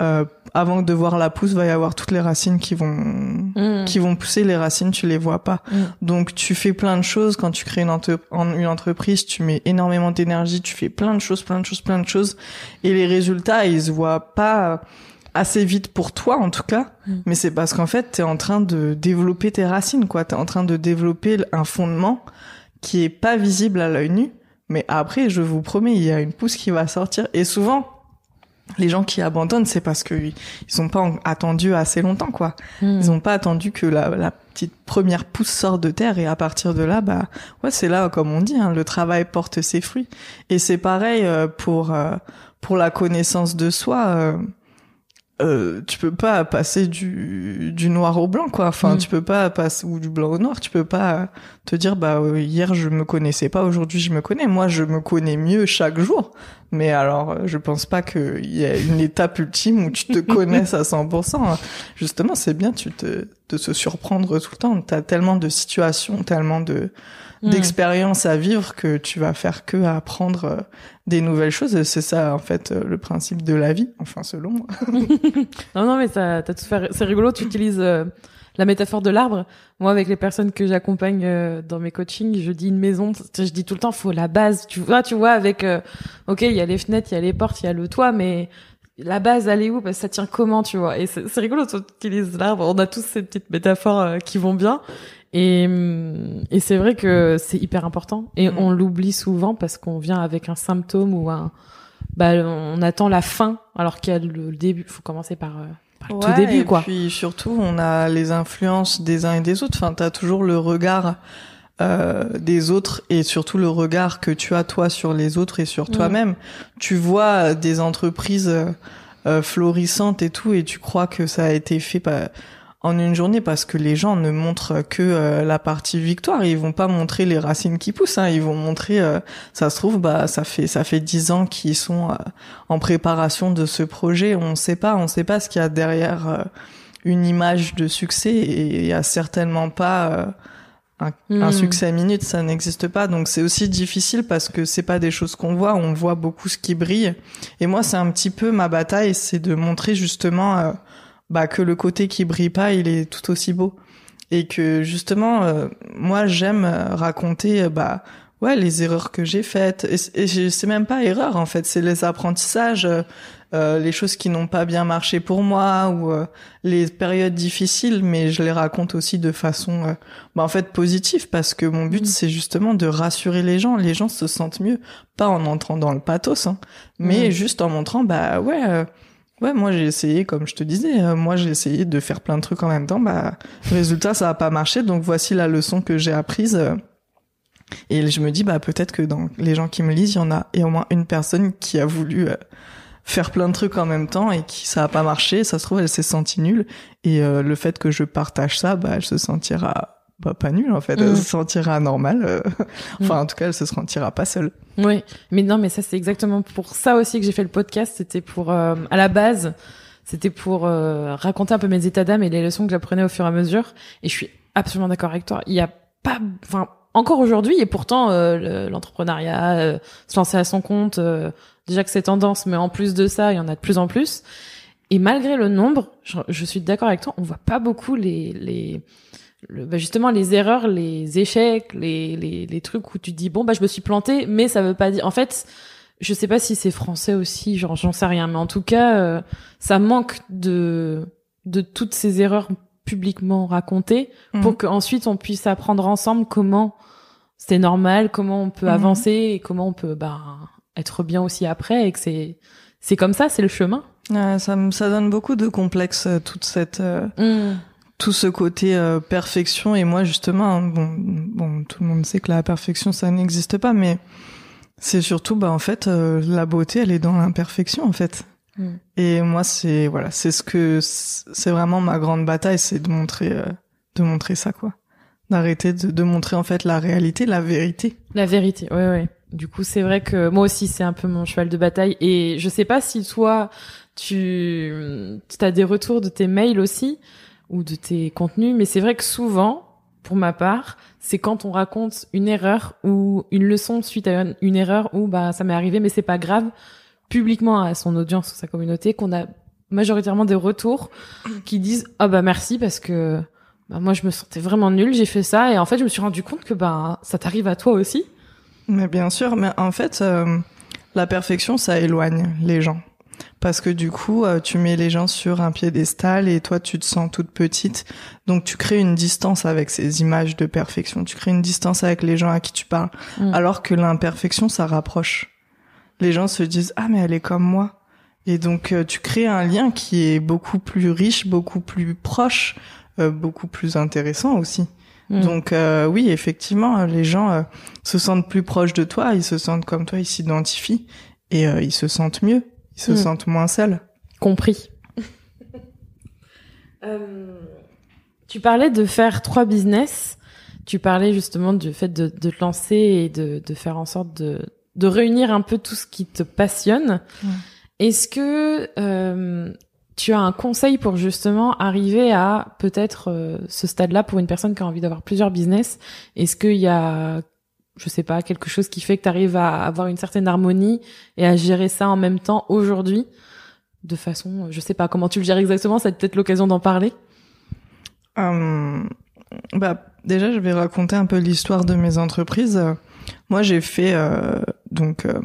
Euh, avant de voir la pousse, va y avoir toutes les racines qui vont mm. qui vont pousser. Les racines, tu les vois pas. Mm. Donc tu fais plein de choses quand tu crées une, une entreprise. Tu mets énormément d'énergie. Tu fais plein de choses, plein de choses, plein de choses. Et les résultats, ils se voient pas assez vite pour toi en tout cas. Mm. Mais c'est parce qu'en fait, tu es en train de développer tes racines. quoi. es en train de développer un fondement qui est pas visible à l'œil nu, mais après, je vous promets, il y a une pousse qui va sortir. Et souvent, les gens qui abandonnent, c'est parce qu'ils ils ont pas attendu assez longtemps, quoi. Hmm. Ils ont pas attendu que la, la, petite première pousse sorte de terre et à partir de là, bah, ouais, c'est là, comme on dit, hein, le travail porte ses fruits. Et c'est pareil euh, pour euh, pour la connaissance de soi. Euh, tu peux pas passer du, du noir au blanc quoi. Enfin mm. tu peux pas passer ou du blanc au noir tu peux pas te dire bah euh, hier je me connaissais pas aujourd'hui je me connais. Moi je me connais mieux chaque jour. Mais alors euh, je pense pas qu'il y a une étape ultime où tu te connaisses à 100% justement c'est bien tu te de se surprendre tout le temps. T'as tellement de situations tellement de Mm. d'expérience à vivre que tu vas faire que apprendre euh, des nouvelles choses. C'est ça, en fait, euh, le principe de la vie, enfin, selon moi. non, non, mais ça, t'as tout fait. C'est rigolo, tu utilises euh, la métaphore de l'arbre. Moi, avec les personnes que j'accompagne dans mes coachings, je dis une maison, je dis tout le temps, faut la base. Tu vois, tu vois, avec, ok, il y a les fenêtres, il y a les portes, il y a le toit, mais la base, elle est où? Parce que ça tient comment, tu vois? Et c'est rigolo, tu utilises l'arbre. On a tous ces petites métaphores qui vont bien. Et, mm, et c'est vrai que c'est hyper important. Et mm. on l'oublie souvent parce qu'on vient avec un symptôme ou un. Bah, on attend la fin alors qu'il y a le début. Il faut commencer par. Euh, par le tout début, quoi. Et puis surtout, on a les influences des uns et des autres. Enfin, t'as toujours le regard euh, des autres et surtout le regard que tu as toi sur les autres et sur mm. toi-même. Tu vois des entreprises euh, florissantes et tout, et tu crois que ça a été fait par en une journée parce que les gens ne montrent que euh, la partie victoire ils vont pas montrer les racines qui poussent hein. ils vont montrer euh, ça se trouve bah ça fait ça fait dix ans qu'ils sont euh, en préparation de ce projet on sait pas on sait pas ce qu'il y a derrière une image de succès et il y a certainement pas un, un, hmm. succès à minute, ça n'existe pas. Donc c'est aussi difficile parce que c'est pas des choses qu'on voit. On voit beaucoup ce qui brille. Et moi, c'est un petit peu ma bataille, c'est de montrer justement bah que le côté qui brille pas, il est tout aussi beau. Et que justement, euh, moi j'aime euh, raconter euh, bah ouais les erreurs que j'ai faites. Et, et c'est même pas erreur en fait, c'est les apprentissages, euh, les choses qui n'ont pas bien marché pour moi ou les périodes difficiles. Mais je les raconte aussi de façon bah, en fait positive parce que mon but mmh. c'est justement de rassurer les gens. Les gens se sentent mieux, pas en entrant dans le pathos, hein, mais mmh. juste en montrant bah ouais Ouais, moi j'ai essayé, comme je te disais, euh, moi j'ai essayé de faire plein de trucs en même temps. Bah, résultat, ça a pas marché. Donc voici la leçon que j'ai apprise. Euh, et je me dis, bah peut-être que dans les gens qui me lisent, il y en a et au moins une personne qui a voulu euh, faire plein de trucs en même temps et qui ça a pas marché. Ça se trouve, elle s'est sentie nulle. Et le fait que je partage ça, bah elle se sentira bah, pas nulle en fait. Elle mm. se sentira normale. Euh, enfin, mm. en tout cas, elle se sentira pas seule. Oui, mais non, mais ça c'est exactement pour ça aussi que j'ai fait le podcast. C'était pour euh, à la base, c'était pour euh, raconter un peu mes états d'âme et les leçons que j'apprenais au fur et à mesure. Et je suis absolument d'accord avec toi. Il y a pas, enfin, encore aujourd'hui. Et pourtant, l'entrepreneuriat, se lancer à son compte, déjà que c'est tendance, mais en plus de ça, il y en a de plus en plus. Et malgré le nombre, je, suis d'accord avec toi, on voit pas beaucoup les, les bah, justement les erreurs, les échecs, les, les, les, trucs où tu dis bon bah je me suis planté, mais ça veut pas dire. En fait, je sais pas si c'est français aussi, genre j'en sais rien, mais en tout cas, euh, ça manque de de toutes ces erreurs publiquement racontées mmh. pour qu'ensuite on puisse apprendre ensemble comment c'est normal, comment on peut mmh. avancer et comment on peut bah être bien aussi après et que c'est c'est comme ça, c'est le chemin. ça, ça donne beaucoup de complexes, euh, toute cette, euh, mm. Tout ce côté euh, perfection. Et moi, justement, hein, bon, bon, tout le monde sait que la perfection, ça n'existe pas, mais c'est surtout, bah, en fait, la beauté, elle est dans l'imperfection, en fait. Mm. Et moi, c'est, voilà, c'est ce que, c'est vraiment ma grande bataille, c'est de montrer, de montrer ça, quoi. D'arrêter de, de montrer, en fait, la réalité, la vérité. La vérité, ouais, ouais. Du coup, c'est vrai que moi aussi, c'est un peu mon cheval de bataille. Et je sais pas si toi, tu as des retours de tes mails aussi ou de tes contenus, mais c'est vrai que souvent, pour ma part, c'est quand on raconte une erreur ou une leçon suite à une, erreur ou bah ça m'est arrivé, mais c'est pas grave, publiquement à son audience ou sa communauté, qu'on a majoritairement des retours qui disent ah bah merci parce que bah, moi je me sentais vraiment nulle, j'ai fait ça et en fait je me suis rendu compte que bah ça t'arrive à toi aussi. Mais bien sûr, mais en fait, euh, la perfection, ça éloigne les gens. Parce que du coup, euh, tu mets les gens sur un piédestal et toi, tu te sens toute petite. Donc, tu crées une distance avec ces images de perfection. Tu crées une distance avec les gens à qui tu parles. Mm. Alors que l'imperfection, ça rapproche. Les gens se disent, ah, mais elle est comme moi. Et donc, euh, tu crées un lien qui est beaucoup plus riche, beaucoup plus proche, beaucoup plus intéressant aussi. Mm. Donc euh, oui, effectivement, les gens euh, se sentent plus proches de toi, ils se sentent comme toi, ils s'identifient et euh, ils se sentent mieux, ils se mm. sentent moins seuls. Compris. tu parlais de faire trois business. Tu parlais justement du fait de, de te lancer et de, de, faire en sorte de, de réunir un peu tout ce qui te passionne. Est-ce que tu as un conseil pour justement arriver à peut-être euh, ce stade-là pour une personne qui a envie d'avoir plusieurs business? Est-ce qu'il y a, je sais pas, quelque chose qui fait que tu arrives à avoir une certaine harmonie et à gérer ça en même temps aujourd'hui de façon, je sais pas comment tu le gères exactement, c'est peut-être l'occasion d'en parler. Hum, bah déjà, je vais raconter un peu l'histoire de mes entreprises. Moi, j'ai fait euh, donc euh,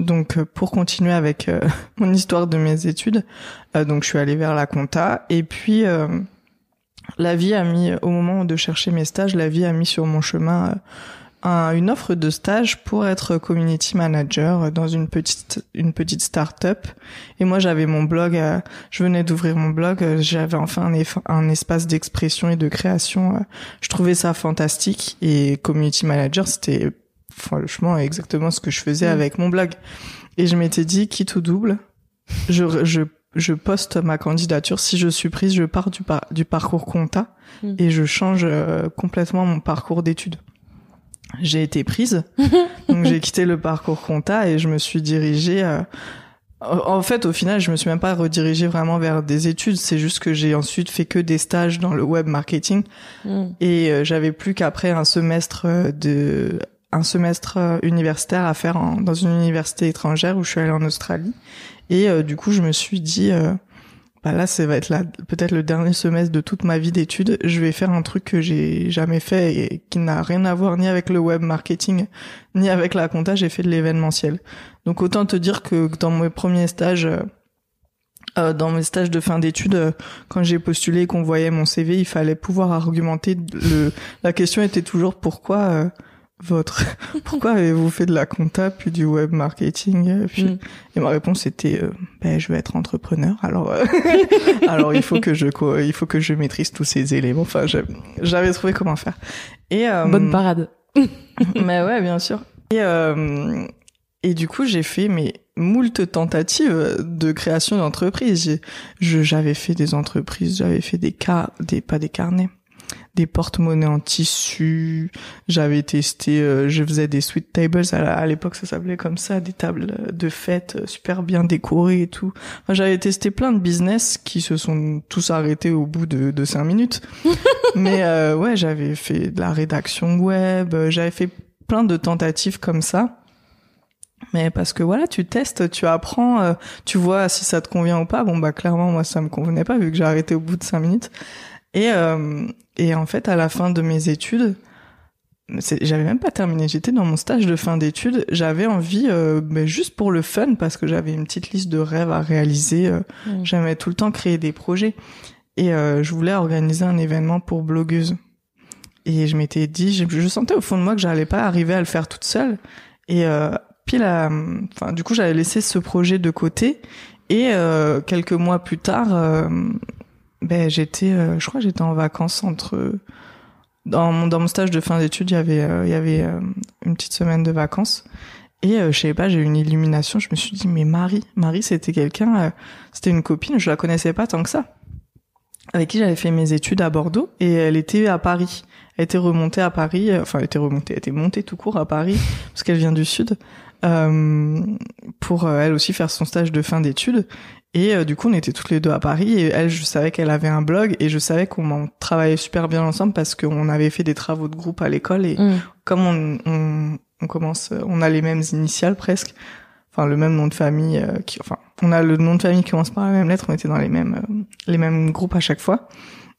donc euh, pour continuer avec euh, mon histoire de mes études, euh, donc je suis allée vers la compta et puis la vie a mis au moment de chercher mes stages, la vie a mis sur mon chemin une offre de stage pour être community manager dans une petite une petite start-up et moi j'avais mon blog je venais d'ouvrir mon blog j'avais enfin un, un espace d'expression et de création je trouvais ça fantastique et community manager c'était franchement exactement ce que je faisais mm. avec mon blog. Et je m'étais dit, quitte ou double, je, je, je poste ma candidature. Si je suis prise, je pars du, du parcours compta mm. et je change euh, complètement mon parcours d'études. J'ai été prise, donc j'ai quitté le parcours compta et je me suis dirigée. Euh, en fait, au final, je me suis même pas redirigée vraiment vers des études. C'est juste que j'ai ensuite fait que des stages dans le web marketing mm. et euh, j'avais plus qu'après un semestre de un semestre euh, universitaire à faire dans une université étrangère où je suis allée en Australie. Et euh, du coup, je me suis dit, euh, bah là, ça va être peut-être le dernier semestre de toute ma vie d'études. Je vais faire un truc que j'ai jamais fait et qui n'a rien à voir ni avec le web marketing ni avec la compta. J'ai fait de l'événementiel. Donc autant te dire que dans mes premiers stages euh, dans mes stages de fin d'études, quand j'ai postulé et qu'on voyait mon CV, il fallait pouvoir argumenter. Le... La question était toujours pourquoi votre pourquoi avez-vous fait de la compta puis du web marketing puis mm. et ma réponse était euh, ben je veux être entrepreneur alors euh, alors il faut que je il faut que je maîtrise tous ces éléments. Enfin j'avais trouvé comment faire. Et euh, bonne parade. Mais ouais bien sûr. Et et du coup j'ai fait mes moult tentatives de création d'entreprise. J'avais fait des entreprises j'avais fait des cas des pas des carnets des porte-monnaies en tissu. J'avais testé, euh, je faisais des sweet tables à l'époque, ça s'appelait comme ça, des tables de fête euh, super bien décorées et tout. Enfin, j'avais testé plein de business qui se sont tous arrêtés au bout de, de cinq minutes. Mais euh, ouais, j'avais fait de la rédaction web, j'avais fait plein de tentatives comme ça. Mais parce que voilà, tu testes, tu apprends, tu vois si ça te convient ou pas. Bon bah clairement moi ça me convenait pas vu que j'ai arrêté au bout de cinq minutes. Et, euh, et en fait, à la fin de mes études, j'avais même pas terminé, j'étais dans mon stage de fin d'études, j'avais envie, euh, mais juste pour le fun, parce que j'avais une petite liste de rêves à réaliser, euh, mm. j'aimais tout le temps créer des projets, et euh, je voulais organiser un événement pour blogueuses. Et je m'étais dit, je, je, sentais au fond de moi que j'allais pas arriver à le faire toute seule, et euh, puis là, enfin, du coup, j'avais laissé ce projet de côté, et euh, quelques mois plus tard, ben j'étais, euh, je crois, j'étais en vacances entre dans mon dans mon stage de fin d'études, il y avait euh, il y avait euh, une petite semaine de vacances et je sais pas, j'ai eu une illumination. Je me suis dit mais Marie, Marie c'était quelqu'un, c'était une copine, je la connaissais pas tant que ça, avec qui j'avais fait mes études à Bordeaux et elle était à Paris. Elle était remontée à Paris, enfin elle était remontée, elle était montée tout court à Paris parce qu'elle vient du sud. Euh, pour elle aussi faire son stage de fin d'études et euh, du coup, on était toutes les deux à Paris et elle, je savais qu'elle avait un blog et je savais qu'on travaillait super bien ensemble parce qu'on avait fait des travaux de groupe à l'école et mm. comme on, on, on, commence, on a les mêmes initiales presque, enfin le même nom de famille, euh, qui, enfin on a le nom de famille qui commence par la même lettre, on était dans les mêmes euh, les mêmes groupes à chaque fois.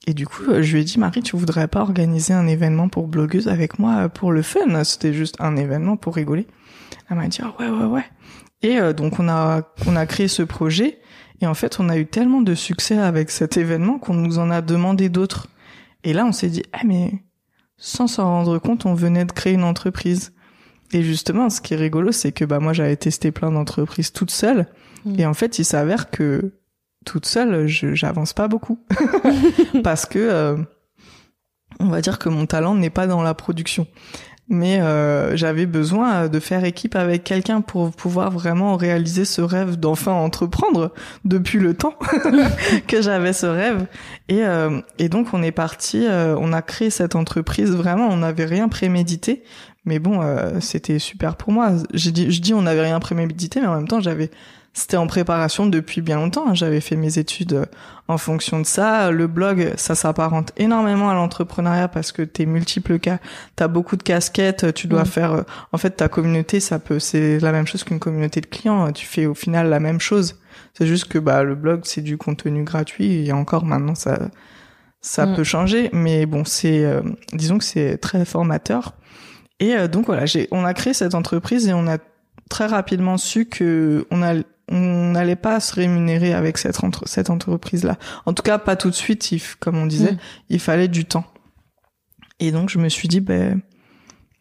Et du coup, je lui ai dit Marie, tu voudrais pas organiser un événement pour blogueuse avec moi pour le fun? C'était juste un événement pour rigoler. Elle m'a dit ah ouais ouais ouais. Et donc on a on a créé ce projet et en fait, on a eu tellement de succès avec cet événement qu'on nous en a demandé d'autres. Et là, on s'est dit, ah mais sans s'en rendre compte, on venait de créer une entreprise. Et justement, ce qui est rigolo, c'est que bah moi, j'avais testé plein d'entreprises toute seule. Mm. Et en fait, il s'avère que toute seule, j'avance pas beaucoup parce que euh, on va dire que mon talent n'est pas dans la production mais euh, j'avais besoin de faire équipe avec quelqu'un pour pouvoir vraiment réaliser ce rêve d'enfin entreprendre depuis le temps que j'avais ce rêve. Et euh, et donc on est parti euh, on a créé cette entreprise. Vraiment on n'avait rien prémédité. Mais bon c'était super pour moi. J'ai dit je dis on n'avait rien prémédité mais en même temps j'avais c'était en préparation depuis bien longtemps. Hein. J'avais fait mes études euh, en fonction de ça. Le blog, ça s'apparente énormément à l'entrepreneuriat parce que t'es multiples cas, t'as beaucoup de casquettes, tu dois mm. faire. Euh, en fait, ta communauté, ça peut, c'est la même chose qu'une communauté de clients. Tu fais au final la même chose. C'est juste que bah le blog, c'est du contenu gratuit et encore maintenant ça ça mm. peut changer, mais bon, c'est euh, disons que c'est très formateur. Et donc voilà, j'ai on a créé cette entreprise et on a très rapidement su que on a on n'allait pas se rémunérer avec cette, cette entreprise-là. En tout cas, pas tout de suite, comme on disait, mm. il fallait du temps. Et donc, je me suis dit, ben,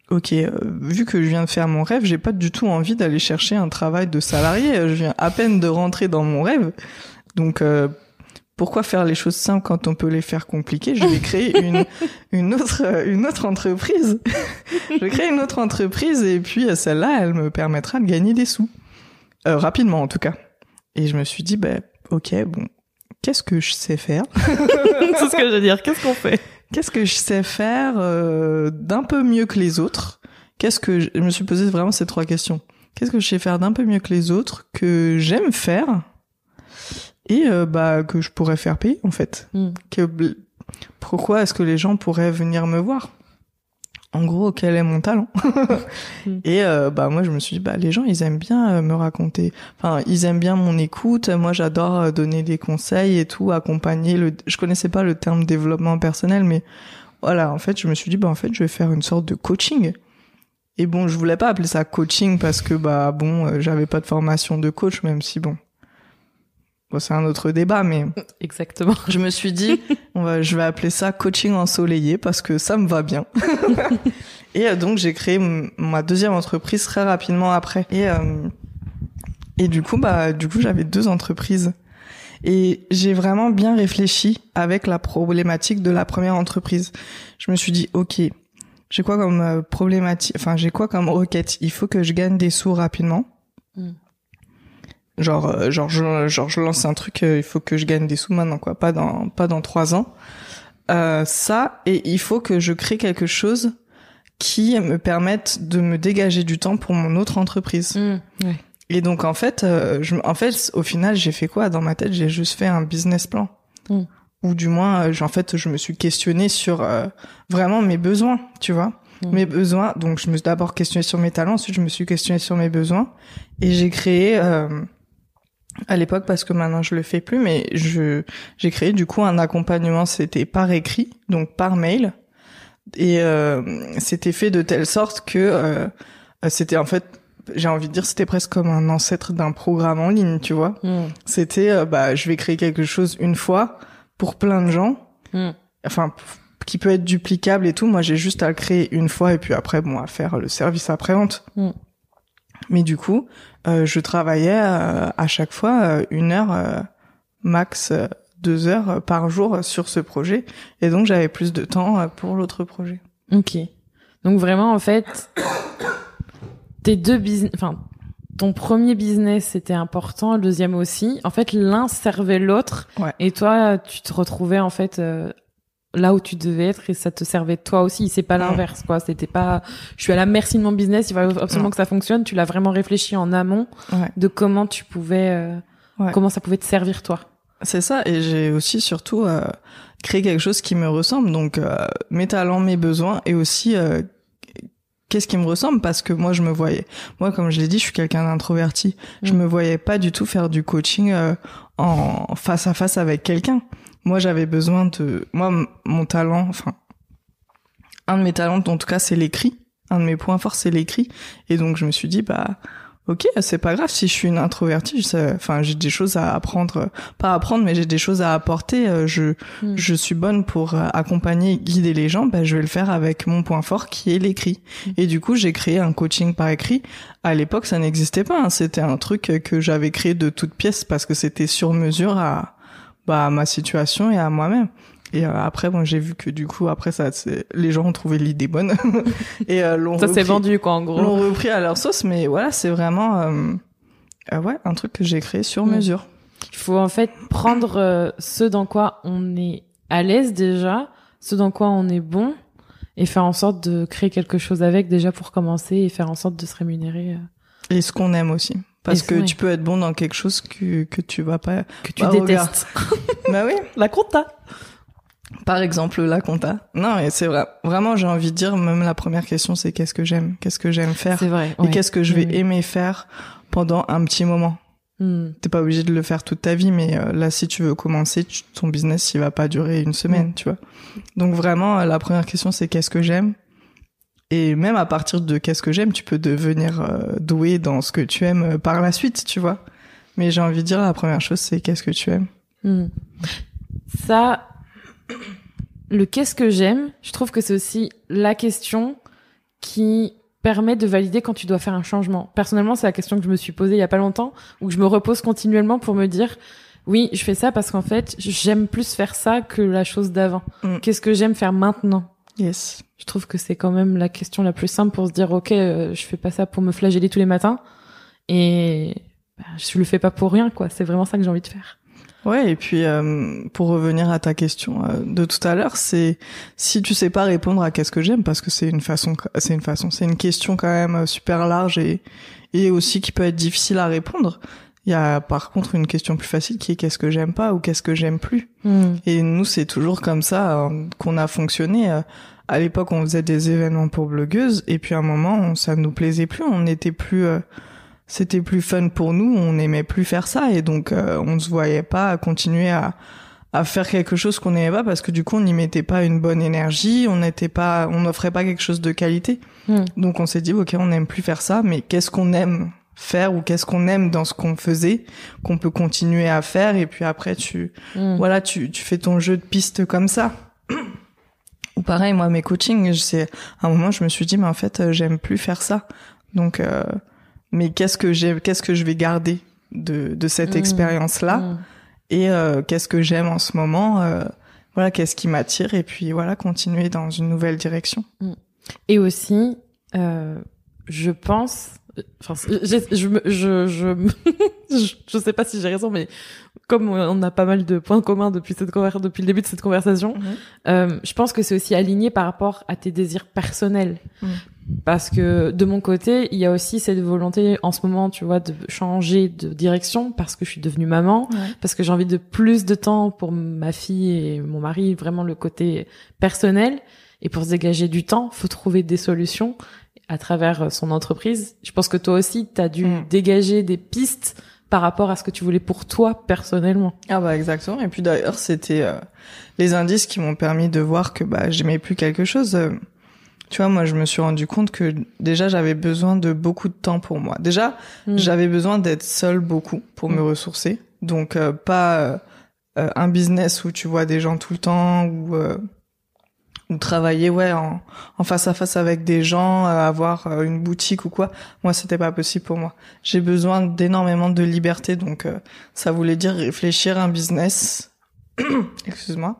ok, euh, vu que je viens de faire mon rêve, j'ai pas du tout envie d'aller chercher un travail de salarié. Je viens à peine de rentrer dans mon rêve. Donc, euh, pourquoi faire les choses simples quand on peut les faire compliquées? Je vais créer une, une autre une autre entreprise. je vais créer une autre entreprise et puis celle-là, elle me permettra de gagner des sous. Euh, rapidement en tout cas. Et je me suis dit, bah, ok, bon, qu'est-ce que je sais faire? C'est ce que je veux dire. Qu'est-ce qu'on fait? Qu'est-ce que je sais faire euh, d'un peu mieux que les autres? Qu'est-ce que je... me suis posé vraiment ces trois questions. Qu'est-ce que je sais faire d'un peu mieux que les autres que j'aime faire et euh, bah que je pourrais faire payer en fait? Hmm. Que pourquoi est-ce que les gens pourraient venir me voir? En gros quel est mon talent et euh, bah moi je me suis dit bah les gens ils aiment bien euh, me raconter. Enfin ils aiment bien mon écoute. Moi j'adore euh, donner des conseils et tout accompagner le je connaissais pas le terme développement personnel mais voilà en fait je me suis dit bah en fait je vais faire une sorte de coaching. Et bon je voulais pas appeler ça coaching parce que bah bon j'avais pas de formation de coach même si bon Bon, c'est un autre débat, mais exactement. Je me suis dit, on va, je vais appeler ça coaching ensoleillé parce que ça me va bien. et euh, donc j'ai créé ma deuxième entreprise très rapidement après. Et euh, et du coup, bah, du coup, j'avais deux entreprises. Et j'ai vraiment bien réfléchi avec la problématique de la première entreprise. Je me suis dit, ok, j'ai quoi comme euh, problématique, enfin j'ai quoi comme requête? Il faut que je gagne des sous rapidement. Mm. Genre, euh, genre, je, genre, je lance un truc, euh, il faut que je gagne des sous maintenant, quoi. Pas dans, pas dans trois ans. euh, ça et il faut que je crée quelque chose qui me permette de me dégager du temps pour mon autre entreprise. Mmh, ouais. Et donc en fait, euh, je, en fait, au final, j'ai fait quoi dans ma tête? J'ai juste fait un business plan, Mm. ou du moins, en fait, je me suis questionnée sur euh, vraiment mes besoins, tu vois, Mm. mes besoins. Donc je me suis d'abord questionnée sur mes talents, ensuite je me suis questionnée sur mes besoins, et j'ai créé euh, à l'époque parce que maintenant je le fais plus, mais je j'ai créé du coup un accompagnement. C'était par écrit, donc par mail, et euh, c'était fait de telle sorte que euh, c'était en fait j'ai envie de dire c'était presque comme un ancêtre d'un programme en ligne, tu vois. Mmh, C'était euh, bah je vais créer quelque chose une fois pour plein de gens, mmh. enfin qui peut être duplicable et tout. Moi j'ai juste à le créer une fois et puis après bon à faire le service après vente. Mm. Mais du coup euh, je travaillais euh, à chaque fois euh, une heure euh, max euh, deux heures euh, par jour sur ce projet et donc j'avais plus de temps euh, pour l'autre projet. Ok. Donc vraiment, en fait, tes deux business, enfin, ton premier business c'était important, le deuxième aussi. En fait, l'un servait l'autre, Ouais. et toi, tu te retrouvais en fait euh, là où tu devais être, et ça te servait de toi aussi. C'est pas l'inverse, quoi. C'était pas, je suis à la merci de mon business, il va absolument que ça fonctionne. Tu l'as vraiment réfléchi en amont Ouais. de comment tu pouvais, euh, Ouais. comment ça pouvait te servir toi. C'est ça, et j'ai aussi surtout euh, créé quelque chose qui me ressemble, donc euh, mes talents, mes besoins, et aussi euh, qu'est-ce qui me ressemble, parce que moi je me voyais, moi comme je l'ai dit, je suis quelqu'un d'introverti, je Mm. me voyais pas du tout faire du coaching euh, en face à face avec quelqu'un. Moi j'avais besoin de, moi mon talent, enfin un de mes talents en tout cas c'est l'écrit, un de mes points forts c'est l'écrit, et donc je me suis dit bah ok c'est pas grave si je suis une introvertie, je enfin j'ai des choses à apprendre pas à apprendre, mais j'ai des choses à apporter. euh, Je, Mm. je suis bonne pour euh, accompagner, guider les gens. Ben, je vais le faire avec mon point fort qui est l'écrit. Mm. Et du coup, j'ai créé un coaching par écrit. À l'époque, ça n'existait pas. hein. C'était un truc que j'avais créé de toutes pièces parce que c'était sur mesure à, bah, à ma situation et à moi-même. Et euh, après, bon, j'ai vu que du coup, après ça, c'est- les gens ont trouvé l'idée bonne et euh, l'ont Ça s'est vendu, quoi, en l'ont gros. repris à leur sauce. Mais voilà, c'est vraiment euh, euh, ouais un truc que j'ai créé sur Mm. mesure. Il faut en fait prendre euh, ce dans quoi on est à l'aise déjà, ce dans quoi on est bon, et faire en sorte de créer quelque chose avec déjà pour commencer et faire en sorte de se rémunérer euh, Et ce qu'on aime aussi. Parce que tu peux être bon dans quelque chose que, que tu vas pas. que tu Bah, détestes. bah oui. La compta. Par exemple, la compta. Non, et c'est vrai. Vraiment, j'ai envie de dire, même la première question, c'est qu'est-ce que j'aime? Qu'est-ce que j'aime faire? C'est vrai. Et qu'est-ce que je vais Mhm. aimer faire pendant un petit moment? Hmm. T'es pas obligé de le faire toute ta vie, mais euh, là, si tu veux commencer, tu- ton business, il va pas durer une semaine, Mm. tu vois. Donc vraiment, euh, la première question, c'est qu'est-ce que j'aime? Et même à partir de qu'est-ce que j'aime, tu peux devenir euh, doué dans ce que tu aimes euh, par la suite, tu vois. Mais j'ai envie de dire, la première chose, c'est qu'est-ce que tu aimes? Hmm. Ça, le qu'est-ce que j'aime, je trouve que c'est aussi la question qui permet de valider quand tu dois faire un changement. Personnellement, c'est la question que je me suis posée il y a pas longtemps, ou que je me repose continuellement pour me dire, oui, je fais ça parce qu'en fait, j'aime plus faire ça que la chose d'avant. Mm. Qu'est-ce que j'aime faire maintenant? Yes. Je trouve que c'est quand même la question la plus simple pour se dire, ok, euh, je fais pas ça pour me flageller tous les matins, et bah, je le fais pas pour rien, quoi. C'est vraiment ça que j'ai envie de faire. Ouais, et puis euh, pour revenir à ta question euh, de tout à l'heure, c'est si tu sais pas répondre à qu'est-ce que j'aime, parce que c'est une façon, c'est une façon, c'est une question quand même super large et et aussi qui peut être difficile à répondre. Il y a par contre une question plus facile qui est qu'est-ce que j'aime pas ou qu'est-ce que j'aime plus. Hmm. Et nous, c'est toujours comme ça euh, qu'on a fonctionné. À l'époque, on faisait des événements pour blogueuses, et puis à un moment, on, ça nous plaisait plus. On n'était plus, euh, c'était plus fun pour nous. On n'aimait plus faire ça, et donc euh, on ne se voyait pas continuer à à faire quelque chose qu'on n'aimait pas parce que du coup, on n'y mettait pas une bonne énergie. On n'était pas, on n'offrait pas quelque chose de qualité. Hmm. Donc on s'est dit, ok, on n'aime plus faire ça, mais qu'est-ce qu'on aime faire ou qu'est-ce qu'on aime dans ce qu'on faisait qu'on peut continuer à faire et puis après tu Hmm. voilà, tu, tu fais ton jeu de piste comme ça. Ou pareil, moi, mes coachings, c'est à un moment, je me suis dit, mais en fait, euh, j'aime plus faire ça. Donc, euh, mais qu'est-ce que j'ai, qu'est-ce que je vais garder de, de cette Mm. expérience-là Hmm. et euh, qu'est-ce que j'aime en ce moment. euh, voilà, qu'est-ce qui m'attire et puis voilà, continuer dans une nouvelle direction. Et aussi, euh, je pense, Enfin, je, je, je, je, je sais pas si j'ai raison, mais comme on a pas mal de points communs depuis cette depuis le début de cette conversation, mhm. euh, je pense que c'est aussi aligné par rapport à tes désirs personnels. Mhm. Parce que de mon côté, il y a aussi cette volonté en ce moment, tu vois, de changer de direction parce que je suis devenue maman, parce que j'ai envie de plus de temps pour ma fille et mon mari, vraiment le côté personnel. Et pour se dégager du temps, faut trouver des solutions à travers son entreprise. Je pense que toi aussi, tu as dû mm. dégager des pistes par rapport à ce que tu voulais pour toi personnellement. Ah bah exactement. Et puis d'ailleurs, c'était euh, les indices qui m'ont permis de voir que bah j'aimais plus quelque chose. Euh, tu vois, moi, je me suis rendu compte que déjà j'avais besoin de beaucoup de temps pour moi. Déjà, hmm. j'avais besoin d'être seule beaucoup pour me hmm. ressourcer. Donc euh, pas un business où tu vois des gens tout le temps ou ou travailler ouais en, en, face à face avec des gens, euh, avoir euh, une boutique ou quoi. Moi, c'était pas possible pour moi. J'ai besoin d'énormément de liberté, donc euh, ça voulait dire réfléchir un business. Excuse-moi.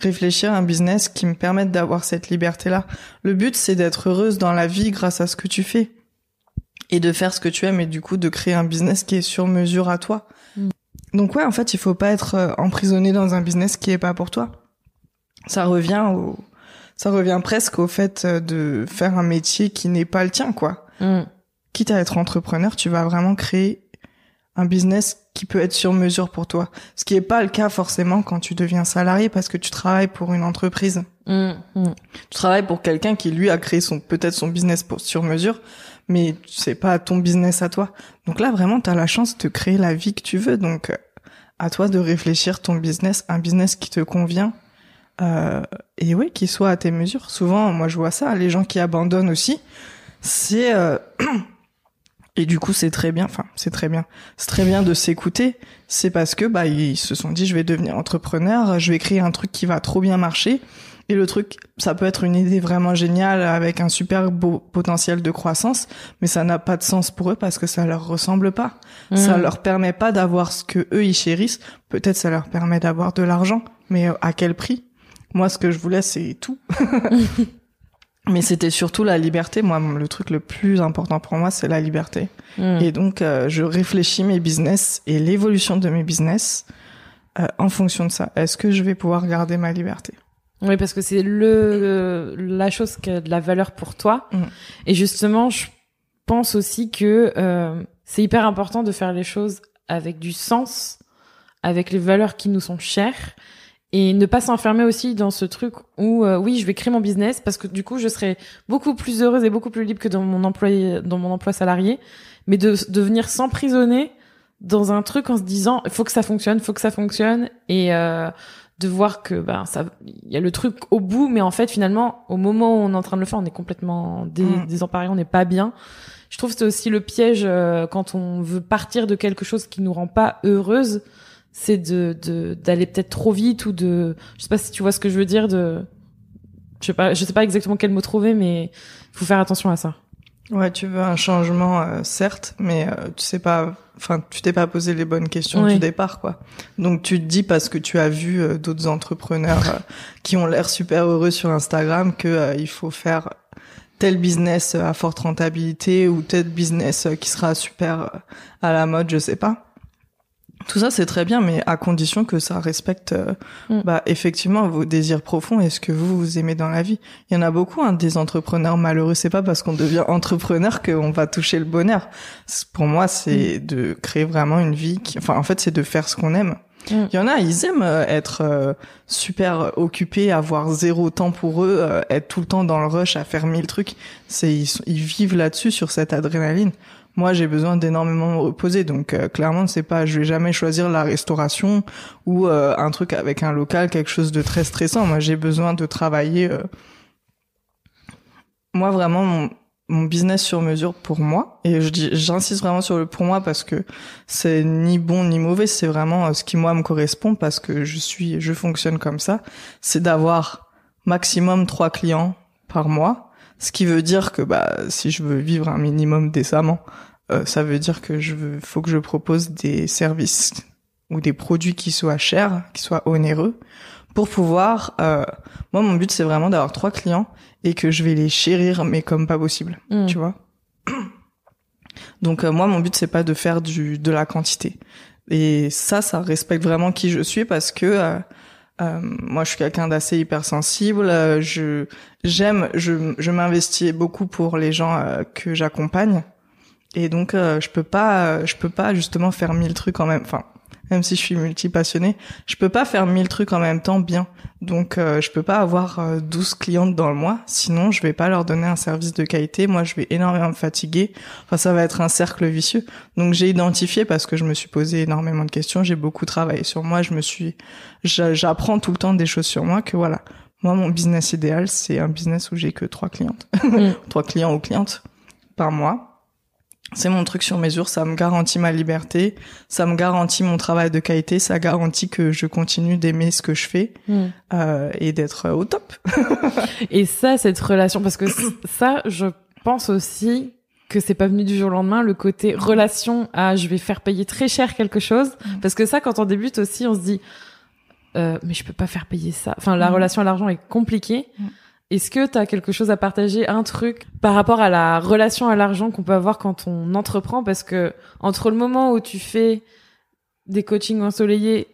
Réfléchir un business qui me permette d'avoir cette liberté-là. Le but, c'est d'être heureuse dans la vie grâce à ce que tu fais et de faire ce que tu aimes et du coup de créer un business qui est sur mesure à toi. Mm. Donc ouais, en fait, il faut pas être emprisonné dans un business qui est pas pour toi. Ça revient au, ça revient presque au fait euh, de faire un métier qui n'est pas le tien, quoi. Mm. Quitte à être entrepreneur, tu vas vraiment créer un business qui peut être sur mesure pour toi. Ce qui n'est pas le cas forcément quand tu deviens salarié parce que tu travailles pour une entreprise. Mm, mm. Tu travailles pour quelqu'un qui lui a créé son peut-être son business pour sur mesure, mais c'est pas ton business à toi. Donc là vraiment tu as la chance de créer la vie que tu veux. Donc euh, à toi de réfléchir ton business, un business qui te convient euh, et oui, qu'il soit à tes mesures. Souvent, moi, je vois ça. Les gens qui abandonnent aussi, c'est euh... et du coup, c'est très bien. Enfin, c'est très bien. C'est très bien de s'écouter. C'est parce que bah ils se sont dit, je vais devenir entrepreneur, je vais créer un truc qui va trop bien marcher. Et le truc, ça peut être une idée vraiment géniale avec un super beau potentiel de croissance, mais ça n'a pas de sens pour eux parce que ça leur ressemble pas. Ça mmh. leur permet pas d'avoir ce que eux ils chérissent. Peut-être ça leur permet d'avoir de l'argent, mais à quel prix? Moi, ce que je voulais, c'est tout. Mais c'était surtout la liberté. Moi, le truc le plus important pour moi, c'est la liberté. Hmm. Et donc, euh, je réfléchis mes business et l'évolution de mes business euh, en fonction de ça. Est-ce que je vais pouvoir garder ma liberté? Oui, parce que c'est le la chose qui a de la valeur pour toi. Hmm. Et justement, je pense aussi que euh, c'est hyper important de faire les choses avec du sens, avec les valeurs qui nous sont chères et ne pas s'enfermer aussi dans ce truc où euh, oui je vais créer mon business parce que du coup je serai beaucoup plus heureuse et beaucoup plus libre que dans mon emploi dans mon emploi salarié. Mais de, de venir s'emprisonner dans un truc en se disant faut que ça fonctionne faut que ça fonctionne. Et euh, de voir que ben ça il y a le truc au bout mais en fait finalement au moment où on est en train de le faire on est complètement dé, mmh. désemparé on n'est pas bien. Je trouve que c'est aussi le piège euh, quand on veut partir de quelque chose qui nous rend pas heureuse c'est de d'aller peut-être trop vite ou de je sais pas si tu vois ce que je veux dire de je sais pas je sais pas exactement quel mot trouver mais faut faire attention à ça. Ouais, tu veux un changement euh, certes, mais euh, tu sais pas enfin tu t'es pas posé les bonnes questions du départ quoi. Donc tu te dis parce que tu as vu euh, d'autres entrepreneurs qui ont l'air super heureux sur Instagram que il faut faire tel business à forte rentabilité ou tel business qui sera super à la mode, je sais pas. Tout ça, c'est très bien, mais à condition que ça respecte euh, mm. bah, effectivement vos désirs profonds et ce que vous, vous aimez dans la vie. Il y en a beaucoup, hein, des entrepreneurs malheureux. C'est pas parce qu'on devient entrepreneur qu'on va toucher le bonheur. Pour moi, c'est mm. de créer vraiment une vie qui... Enfin, en fait, c'est de faire ce qu'on aime. Mm. Il y en a, ils aiment euh, être euh, super occupés, avoir zéro temps pour eux, être tout le temps dans le rush à faire mille trucs. C'est ils, ils vivent là-dessus sur cette adrénaline. Moi, j'ai besoin d'énormément me reposer, donc euh, clairement, c'est pas, je vais jamais choisir la restauration ou euh, un truc avec un local, quelque chose de très stressant. Moi, j'ai besoin de travailler. Euh, moi, vraiment, mon, mon business sur mesure pour moi, et je dis, j'insiste vraiment sur le pour moi parce que c'est ni bon ni mauvais, c'est vraiment ce qui moi me correspond parce que je suis, je fonctionne comme ça. C'est d'avoir maximum trois clients par mois. Ce qui veut dire que bah si je veux vivre un minimum décemment, euh, ça veut dire que je veux, faut que je propose des services ou des produits qui soient chers, qui soient onéreux, pour pouvoir. Euh, moi, mon but c'est vraiment d'avoir trois clients et que je vais les chérir, mais comme pas possible, mm. tu vois. Donc moi, mon but c'est pas de faire du de la quantité. Et ça, ça respecte vraiment qui je suis parce que euh, moi, je suis quelqu'un d'assez hypersensible. Euh, je j'aime, je, je m'investis beaucoup pour les gens euh, que j'accompagne, et donc je peux pas, je peux pas justement faire mille trucs en même. Enfin, même si je suis multi-passionnée, je peux pas faire mille trucs en même temps bien. Donc euh, je peux pas avoir euh, 12 clientes dans le mois, sinon je vais pas leur donner un service de qualité, moi je vais énormément me fatiguer. Enfin ça va être un cercle vicieux. Donc j'ai identifié parce que je me suis posé énormément de questions, j'ai beaucoup travaillé sur moi, je me suis j'apprends tout le temps des choses sur moi que voilà. Moi mon business idéal, c'est un business où j'ai que trois clientes. Mm. trois clients ou clientes par mois c'est mon truc sur mesure, ça me garantit ma liberté, ça me garantit mon travail de qualité, ça garantit que je continue d'aimer ce que je fais hmm. euh, et d'être au top. et ça, cette relation, parce que ça, je pense aussi que c'est pas venu du jour au lendemain, le côté relation à je vais faire payer très cher quelque chose, hmm. parce que ça, quand on débute aussi, on se dit, euh, mais je peux pas faire payer ça. Enfin, la hmm. relation à l'argent est compliquée. Est-ce que tu as quelque chose à partager, un truc par rapport à la relation à l'argent qu'on peut avoir quand on entreprend? Parce que entre le moment où tu fais des coachings ensoleillés,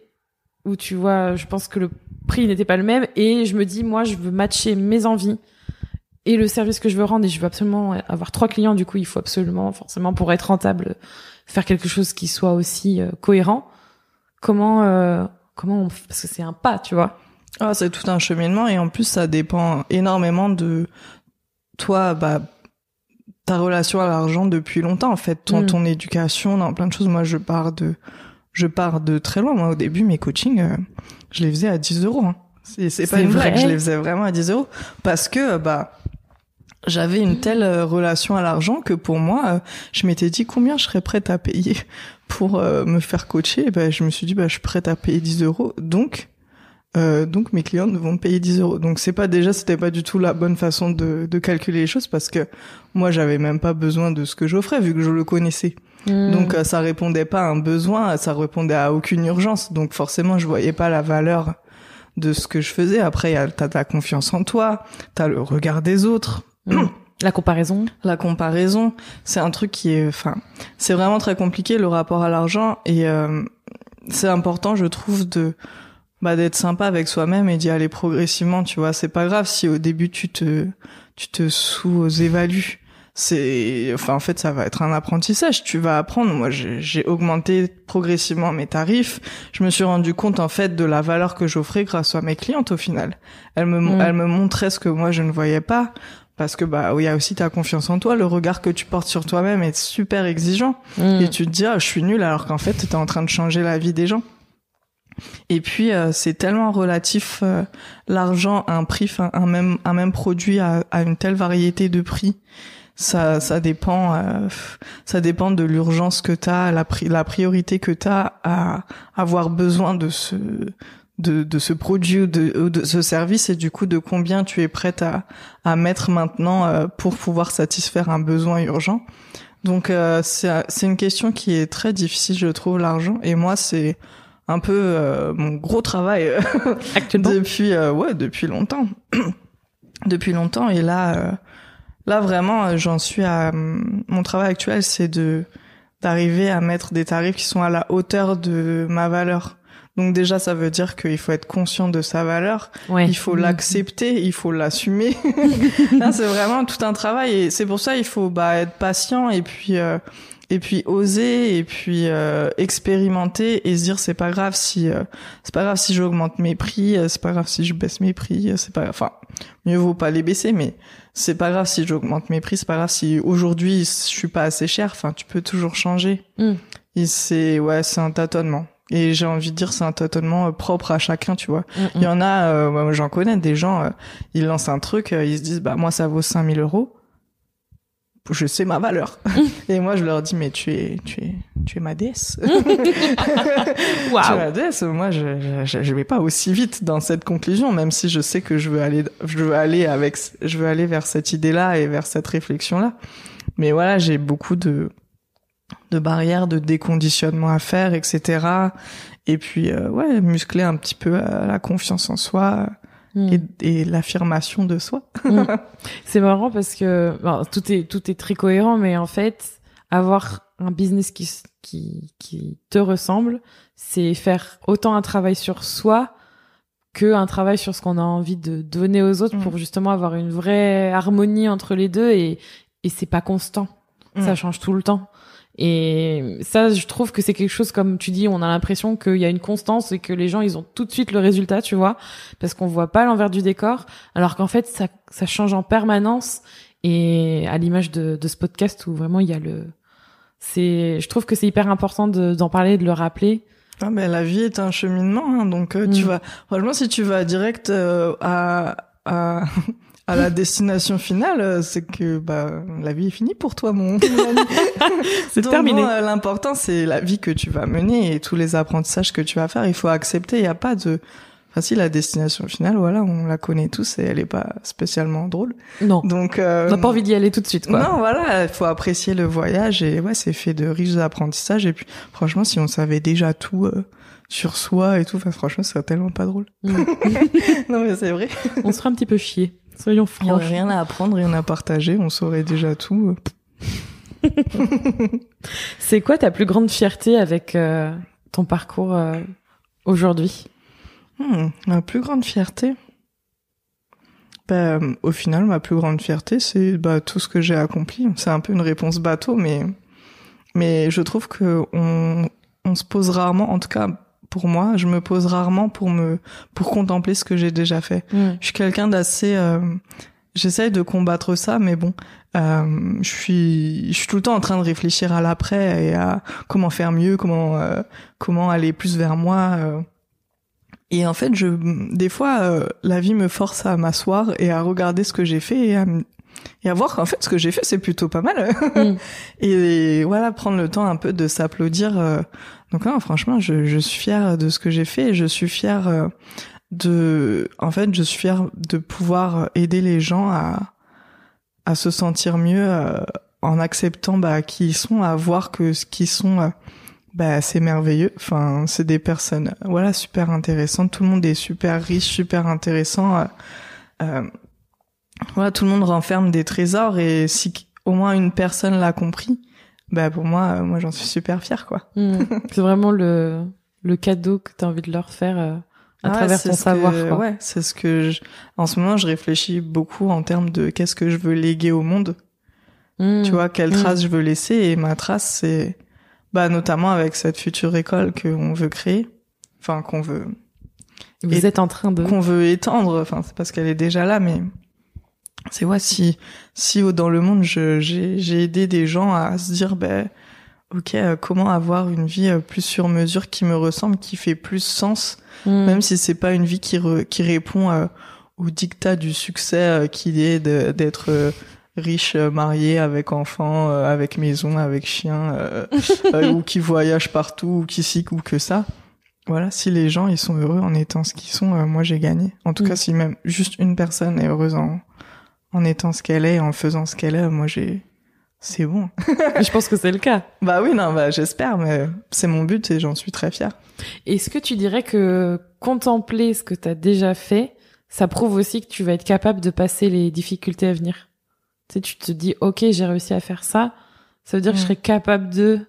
où tu vois, je pense que le prix n'était pas le même, et je me dis, moi, je veux matcher mes envies et le service que je veux rendre, et je veux absolument avoir trois clients, du coup, il faut absolument, forcément, pour être rentable, faire quelque chose qui soit aussi euh, cohérent. Comment, euh, comment on, parce que c'est un pas, tu vois. Ah, c'est tout un cheminement et en plus ça dépend énormément de toi, bah ta relation à l'argent depuis longtemps en fait, ton, mm. ton éducation, dans plein de choses. Moi, je pars de je pars de très loin. Moi, au début, mes coachings, euh, je les faisais à 10 euros. Hein. C'est pas une vraie, je les faisais vraiment à 10 euros parce que bah j'avais une telle euh, relation à l'argent que pour moi, euh, je m'étais dit combien je serais prête à payer pour me faire coacher. bah, je me suis dit bah je suis prête à payer 10 euros. Donc euh, donc mes clients vont me payer 10 euros. Donc c'est pas déjà c'était pas du tout la bonne façon de, de calculer les choses parce que moi j'avais même pas besoin de ce que j'offrais vu que je le connaissais. Hmm. Donc euh, ça répondait pas à un besoin, ça répondait à aucune urgence. Donc forcément je voyais pas la valeur de ce que je faisais. Après t'as ta confiance en toi, t'as le regard des autres. Hmm. La comparaison. La comparaison, c'est un truc qui est, enfin, c'est vraiment très compliqué le rapport à l'argent et euh, c'est important, je trouve, de bah d'être sympa avec soi-même et d'y aller progressivement tu vois. C'est pas grave si au début tu te tu te sous-évalues. C'est enfin en fait ça va être un apprentissage. Tu vas apprendre. Moi j'ai augmenté progressivement mes tarifs. Je me suis rendu compte en fait de la valeur que j'offrais grâce à mes clientes au final. Elles me mm. elles me montraient ce que moi je ne voyais pas. Parce que bah il y a aussi ta confiance en toi. Le regard que tu portes sur toi-même est super exigeant. Mm. et tu te dis ah je suis nulle alors qu'en fait tu es en train de changer la vie des gens et puis euh, c'est tellement relatif euh, l'argent, un prix, un même un même produit à, une telle variété de prix. Ça ça dépend euh, ça dépend de l'urgence que tu as, la la priorité que tu as à avoir besoin de ce de, de ce produit ou de, de ce service et du coup de combien tu es prête à, à mettre maintenant pour pouvoir satisfaire un besoin urgent. Donc c'est c'est une question qui est très difficile je trouve l'argent et moi c'est un peu euh, mon gros travail euh, actuellement depuis euh, ouais depuis longtemps. Depuis longtemps. Et là là vraiment j'en suis à mon travail actuel c'est de d'arriver à mettre des tarifs qui sont à la hauteur de ma valeur. Donc déjà ça veut dire qu'il faut être conscient de sa valeur. Il faut l'accepter il faut l'assumer. C'est vraiment tout un travail. Et c'est pour ça il faut bah être patient et puis et puis oser et puis euh, expérimenter et se dire c'est pas grave si euh, c'est pas grave si j'augmente mes prix euh, c'est pas grave si je baisse mes prix c'est pas enfin mieux vaut pas les baisser mais c'est pas grave si j'augmente mes prix c'est pas grave si aujourd'hui je suis pas assez cher. Enfin tu peux toujours changer. Mm. et c'est ouais c'est un tâtonnement. Et j'ai envie de dire c'est un tâtonnement propre à chacun tu vois. Mm, mm. il y en a j'en connais des gens ils lancent un truc ils se disent bah moi ça vaut 5000 euros je sais ma valeur. et moi, je leur dis, mais tu es, tu es, tu es ma déesse. wow. Tu es ma déesse. Moi, je, je, je, vais pas aussi vite dans cette conclusion, même si je sais que je veux aller, je veux aller avec, je veux aller vers cette idée-là et vers cette réflexion-là. Mais voilà, j'ai beaucoup de, de barrières, de déconditionnement à faire, etc. Et puis, euh, ouais, muscler un petit peu euh, la confiance en soi Mm. et, l'affirmation de soi. Mm. C'est marrant parce que tout est tout est très cohérent, mais en fait, avoir un business qui, qui, qui te ressemble, c'est faire autant un travail sur soi que un travail sur ce qu'on a envie de donner aux autres Mm. pour justement avoir une vraie harmonie entre les deux et, et c'est pas constant. Ça change tout le temps. Et ça, je trouve que c'est quelque chose, comme tu dis, on a l'impression qu'il y a une constance et que les gens, ils ont tout de suite le résultat, tu vois, parce qu'on voit pas l'envers du décor, alors qu'en fait, ça, ça change en permanence. Et à l'image de, de ce podcast où vraiment il y a le, c'est, je trouve que c'est hyper important de- d'en parler, de le rappeler. Ah, mais la vie est un cheminement, hein, donc euh, tu Mm. vas. Franchement, si tu vas direct euh, à à à la destination finale, euh, c'est que bah la vie est finie pour toi, mon. C'est terminé. bon, euh, L'important, c'est la vie que tu vas mener et tous les apprentissages que tu vas faire. Il faut accepter. Il n'y a pas de. Enfin, si la destination finale, voilà, on la connaît tous et elle est pas spécialement drôle. Non, Donc. Euh, on n'a pas envie d'y aller tout de suite, quoi. non, voilà, il faut apprécier le voyage et ouais, c'est fait de riches apprentissages. Et puis, franchement, si on savait déjà tout euh, sur soi et tout, enfin, franchement, ce serait tellement pas drôle. Mm. non, mais c'est vrai. on se un petit peu chier. Soyons Il y aurait francs. rien à apprendre, rien à partager, on saurait déjà tout. C'est quoi ta plus grande fierté avec euh, ton parcours euh, aujourd'hui? Hmm, ma plus grande fierté? Bah, euh, Au final, ma plus grande fierté, c'est bah, tout ce que j'ai accompli. C'est un peu une réponse bateau, mais, mais je trouve que on, on se pose rarement, en tout cas pour moi, je me pose rarement pour me pour contempler ce que j'ai déjà fait. Je suis quelqu'un d'assez... Euh, J'essaye de combattre ça, mais bon, euh, je suis, je suis tout le temps en train de réfléchir à l'après et à comment faire mieux, comment, euh, comment aller plus vers moi. euh. Et en fait, je, des fois, euh, la vie me force à m'asseoir et à regarder ce que j'ai fait et à, et à voir qu'en fait, ce que j'ai fait, c'est plutôt pas mal. Mm. et, voilà, prendre le temps un peu de s'applaudir. euh. Donc, franchement, je, suis fière de ce que j'ai fait et je suis fière euh, de, en je suis de pouvoir aider les gens à, se sentir mieux euh, en acceptant bah, qui ils sont, à voir que ce qu'ils sont, euh, bah, c'est merveilleux. Enfin, c'est des personnes, voilà, super intéressantes. Tout le monde est super riche, super intéressant. voilà, tout le monde renferme des trésors et si au moins une personne l'a compris, bah pour moi, euh, moi j'en suis super fière quoi. Mm. C'est vraiment le, le cadeau que tu as envie de leur faire euh, à Ah travers ton savoir. que- quoi. ouais, c'est ce que je... en ce moment je réfléchis beaucoup en termes de qu'est-ce que je veux léguer au monde. Mm. Tu vois, quelle Mm. trace je veux laisser et ma trace c'est bah notamment avec cette future école qu'on veut créer, enfin qu'on veut Vous êtes en train de. qu'on veut étendre, enfin c'est parce qu'elle est déjà là mais c'est ouais si si dans le monde je j'ai j'ai aidé des gens à se dire ben OK, euh, comment avoir une vie euh, plus sur mesure qui me ressemble, qui fait plus sens Mm. même si c'est pas une vie qui, re- qui répond euh, au dictat du succès euh, qu'il est de- d'être euh, riche, marié, avec enfant, euh, avec maison, avec chien, euh, euh, ou qui voyage partout, ou qui ci, ou que ça. Voilà, si les gens ils sont heureux en étant ce qu'ils sont, euh, moi j'ai gagné. En tout Mm. cas, si même juste une personne est heureuse en, en étant ce qu'elle est, en faisant ce qu'elle est, moi j'ai, c'est bon. Je pense que c'est le cas. bah oui, non, bah j'espère, mais c'est mon but et j'en suis très fière. Est-ce que tu dirais que contempler ce que tu as déjà fait, ça prouve aussi que tu vas être capable de passer les difficultés à venir? Tu sais, tu te dis, ok, j'ai réussi à faire ça, ça veut dire que je Mm. serai capable de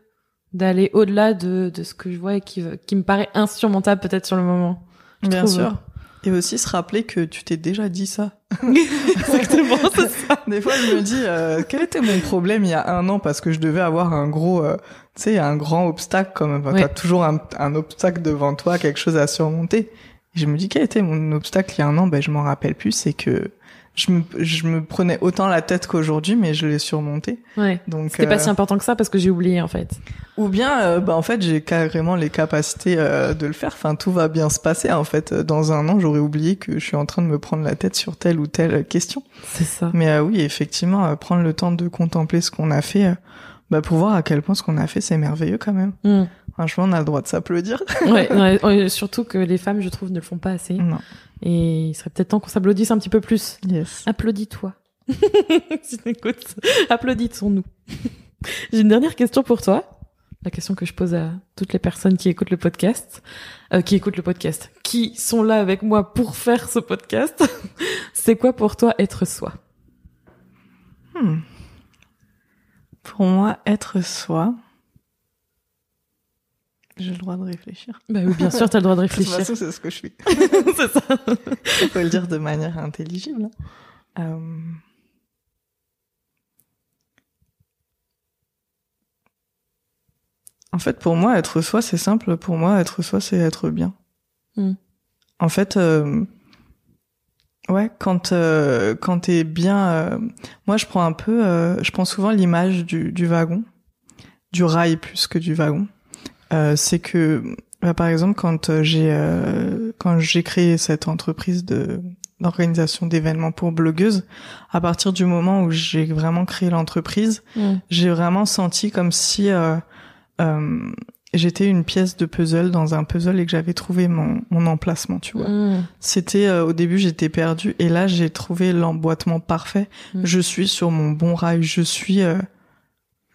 d'aller au-delà de, de ce que je vois et qui, qui me paraît insurmontable peut-être sur le moment. Je Bien trouve. sûr. Et aussi se rappeler que tu t'es déjà dit ça. Exactement, c'est ça. Des fois, je me dis, euh, quel était mon problème il y a un an parce que je devais avoir un gros, euh, tu sais, un grand obstacle quand même. Enfin, Ouais. T'as toujours un, un obstacle devant toi, quelque chose à surmonter. Et je me dis, quel était mon obstacle il y a un an? Ben, je m'en rappelle plus. C'est que je me, je me prenais autant la tête qu'aujourd'hui, mais je l'ai surmonté. Ouais. Donc, C'était pas euh, si important que ça parce que j'ai oublié en fait. ou bien, euh, bah en fait, j'ai carrément les capacités euh, de le faire. Enfin, tout va bien se passer. En fait, dans un an, j'aurais oublié que je suis en train de me prendre la tête sur telle ou telle question. C'est ça. Mais euh, oui, effectivement, euh, prendre le temps de contempler ce qu'on a fait, euh, bah, pour voir à quel point ce qu'on a fait, c'est merveilleux quand même. Mm. Franchement, on a le droit de s'applaudir. Ouais, surtout que les femmes, je trouve, ne le font pas assez. non. Et il serait peut-être temps qu'on s'applaudisse un petit peu plus. Yes. Applaudis-toi. si t'écoutes, applaudissons-nous. J'ai une dernière question pour toi. La question que je pose à toutes les personnes qui écoutent le podcast, euh, qui écoutent le podcast, qui sont là avec moi pour faire ce podcast? C'est quoi pour toi être soi? Hmm. Pour moi, être soi. J'ai le droit de réfléchir. Bah oui, bien sûr, t'as le droit de De toute réfléchir. façon, c'est ce que je suis. c'est ça. Faut le dire de manière intelligible. Euh, En fait, pour moi, être soi, c'est simple. Pour moi, être soi, c'est être bien. Hmm. En fait, euh, ouais, quand euh, quand t'es bien, euh, moi, je prends un peu, euh, je prends souvent l'image du, du wagon, du rail plus que du wagon. Euh, c'est que, bah, par exemple, quand euh, j'ai euh, quand j'ai créé cette entreprise de d'organisation d'événements pour blogueuses, à partir du moment où j'ai vraiment créé l'entreprise, Mm. j'ai vraiment senti comme si euh, euh, j'étais une pièce de puzzle dans un puzzle et que j'avais trouvé mon, mon emplacement, tu vois. Mm. C'était euh, au début j'étais perdue et là j'ai trouvé l'emboîtement parfait. Mm. Je suis sur mon bon rail, je suis euh,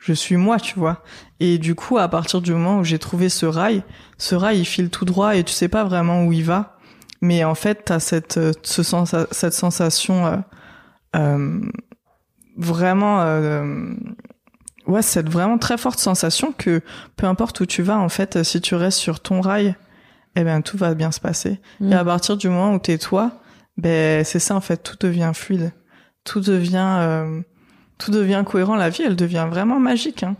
je suis moi, tu vois. Et du coup à partir du moment où j'ai trouvé ce rail, ce rail il file tout droit et tu sais pas vraiment où il va, mais en fait t'as cette euh, ce sens cette sensation euh, euh, vraiment euh, ouais cette vraiment très forte sensation que peu importe où tu vas en fait si tu restes sur ton rail eh ben tout va bien se passer Mm. et à partir du moment où t'es toi ben c'est ça en fait tout devient fluide tout devient euh, tout devient cohérent la vie elle devient vraiment magique hein.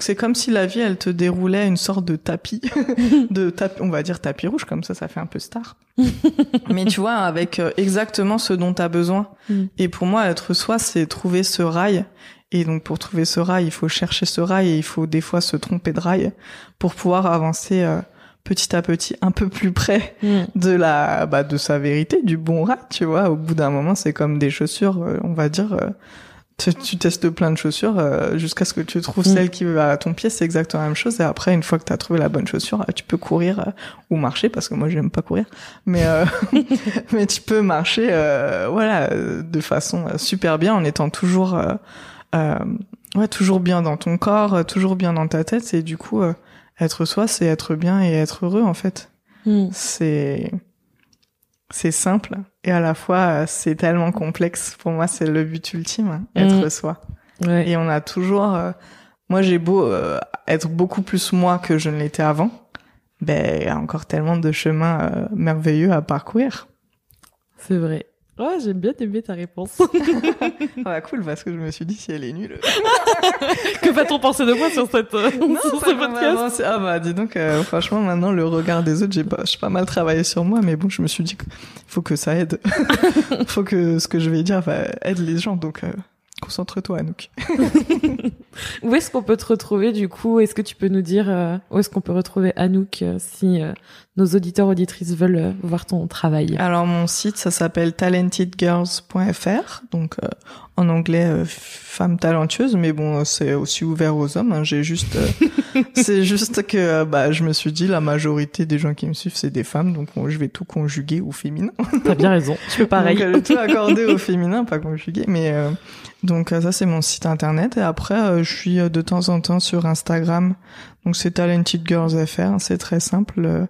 C'est comme si la vie elle te déroulait une sorte de tapis de tapis on va dire tapis rouge comme ça ça fait un peu star mais tu vois avec euh, exactement ce dont tu as besoin Mm. et pour moi être soi c'est trouver ce rail et donc pour trouver ce rail il faut chercher ce rail et il faut des fois se tromper de rail pour pouvoir avancer euh, petit à petit un peu plus près Mm. de la bah, de sa vérité du bon rail tu vois au bout d'un moment c'est comme des chaussures euh, on va dire euh, tu, tu testes plein de chaussures euh, jusqu'à ce que tu trouves Mm. celle qui va à ton pied c'est exactement la même chose. Et après une fois que tu as trouvé la bonne chaussure euh, tu peux courir euh, ou marcher parce que moi j'aime pas courir. Mais euh, mais tu peux marcher euh, voilà euh, de façon super bien en étant toujours ouais toujours bien dans ton corps toujours bien dans ta tête. Et du coup euh, être soi c'est être bien et être heureux en fait. Mm. c'est c'est simple et à la fois euh, c'est tellement complexe pour moi c'est le but ultime hein, être Mm. soi Ouais. et on a toujours euh, moi j'ai beau euh, être beaucoup plus moi que je ne l'étais avant ben il y a encore tellement de chemins euh, merveilleux à parcourir C'est vrai. J'aime bien aimé ta réponse. ah bah cool parce que je me suis dit si elle est nulle que va-t-on penser de moi sur cette euh, sur ce podcast ah bah dis donc euh, franchement maintenant le regard des autres j'ai pas pas mal travaillé sur moi mais bon je me suis dit qu'il faut que ça aide faut que ce que je vais dire va aide les gens donc euh, concentre-toi Anouk Où est-ce qu'on peut te retrouver du coup? Est-ce que tu peux nous dire euh, où est-ce qu'on peut retrouver Anouk euh, si euh, nos auditeurs auditrices veulent euh, voir ton travail? Alors mon site ça s'appelle talentedgirls.fr donc euh, en anglais euh, femme talentueuse mais bon c'est aussi ouvert aux hommes hein. j'ai juste euh, c'est juste que euh, bah je me suis dit la majorité des gens qui me suivent c'est des femmes donc bon, je vais tout conjuguer au féminin T'as bien raison. Tu peux pareil. Donc, tout accordé au féminin, pas conjugué. Mais euh, donc euh, ça c'est mon site internet. Et après, euh, je suis euh, de temps en temps sur Instagram. Donc c'est Talented. C'est très simple. Euh,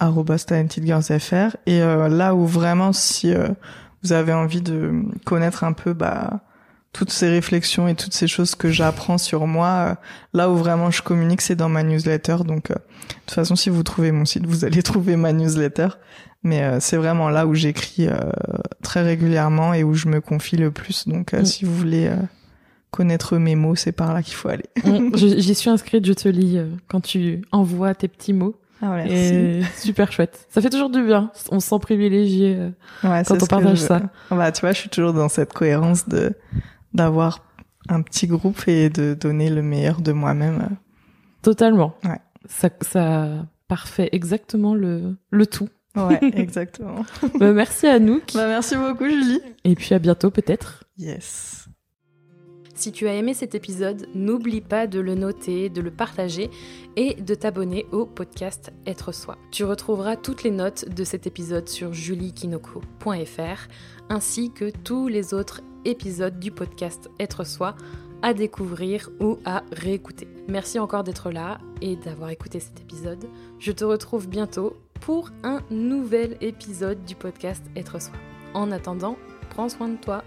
arrobas Talented Girls FR. Et là où vraiment, si vous avez envie de connaître un peu, bah toutes ces réflexions et toutes ces choses que j'apprends sur moi, euh, là où vraiment je communique, c'est dans ma newsletter. Donc, euh, de toute façon, si vous trouvez mon site, vous allez trouver ma newsletter. Mais euh, c'est vraiment là où j'écris très régulièrement et où je me confie le plus. Donc, Mm. si vous voulez connaître mes mots, c'est par là qu'il faut aller. Mm, J'y suis inscrite, je te lis quand tu envoies tes petits mots. Ah, Et super chouette. Ça fait toujours du bien. On se sent privilégié. Ouais, Quand on partage ça. Bah, tu vois, je suis toujours dans cette cohérence de d'avoir un petit groupe et de donner le meilleur de moi-même. Totalement. Ouais. Ça, ça parfait exactement le, le tout. Ouais, exactement. Bah, merci Anouk. bah, merci beaucoup, Julie. Et puis à bientôt peut-être. Yes. Si tu as aimé cet épisode, n'oublie pas de le noter, de le partager et de t'abonner au podcast Être Soi. Tu retrouveras toutes les notes de cet épisode sur juliekinoko.fr ainsi que tous les autres épisodes du podcast Être Soi à découvrir ou à réécouter. Merci encore d'être là et d'avoir écouté cet épisode. Je te retrouve bientôt pour un nouvel épisode du podcast Être Soi. En attendant, prends soin de toi.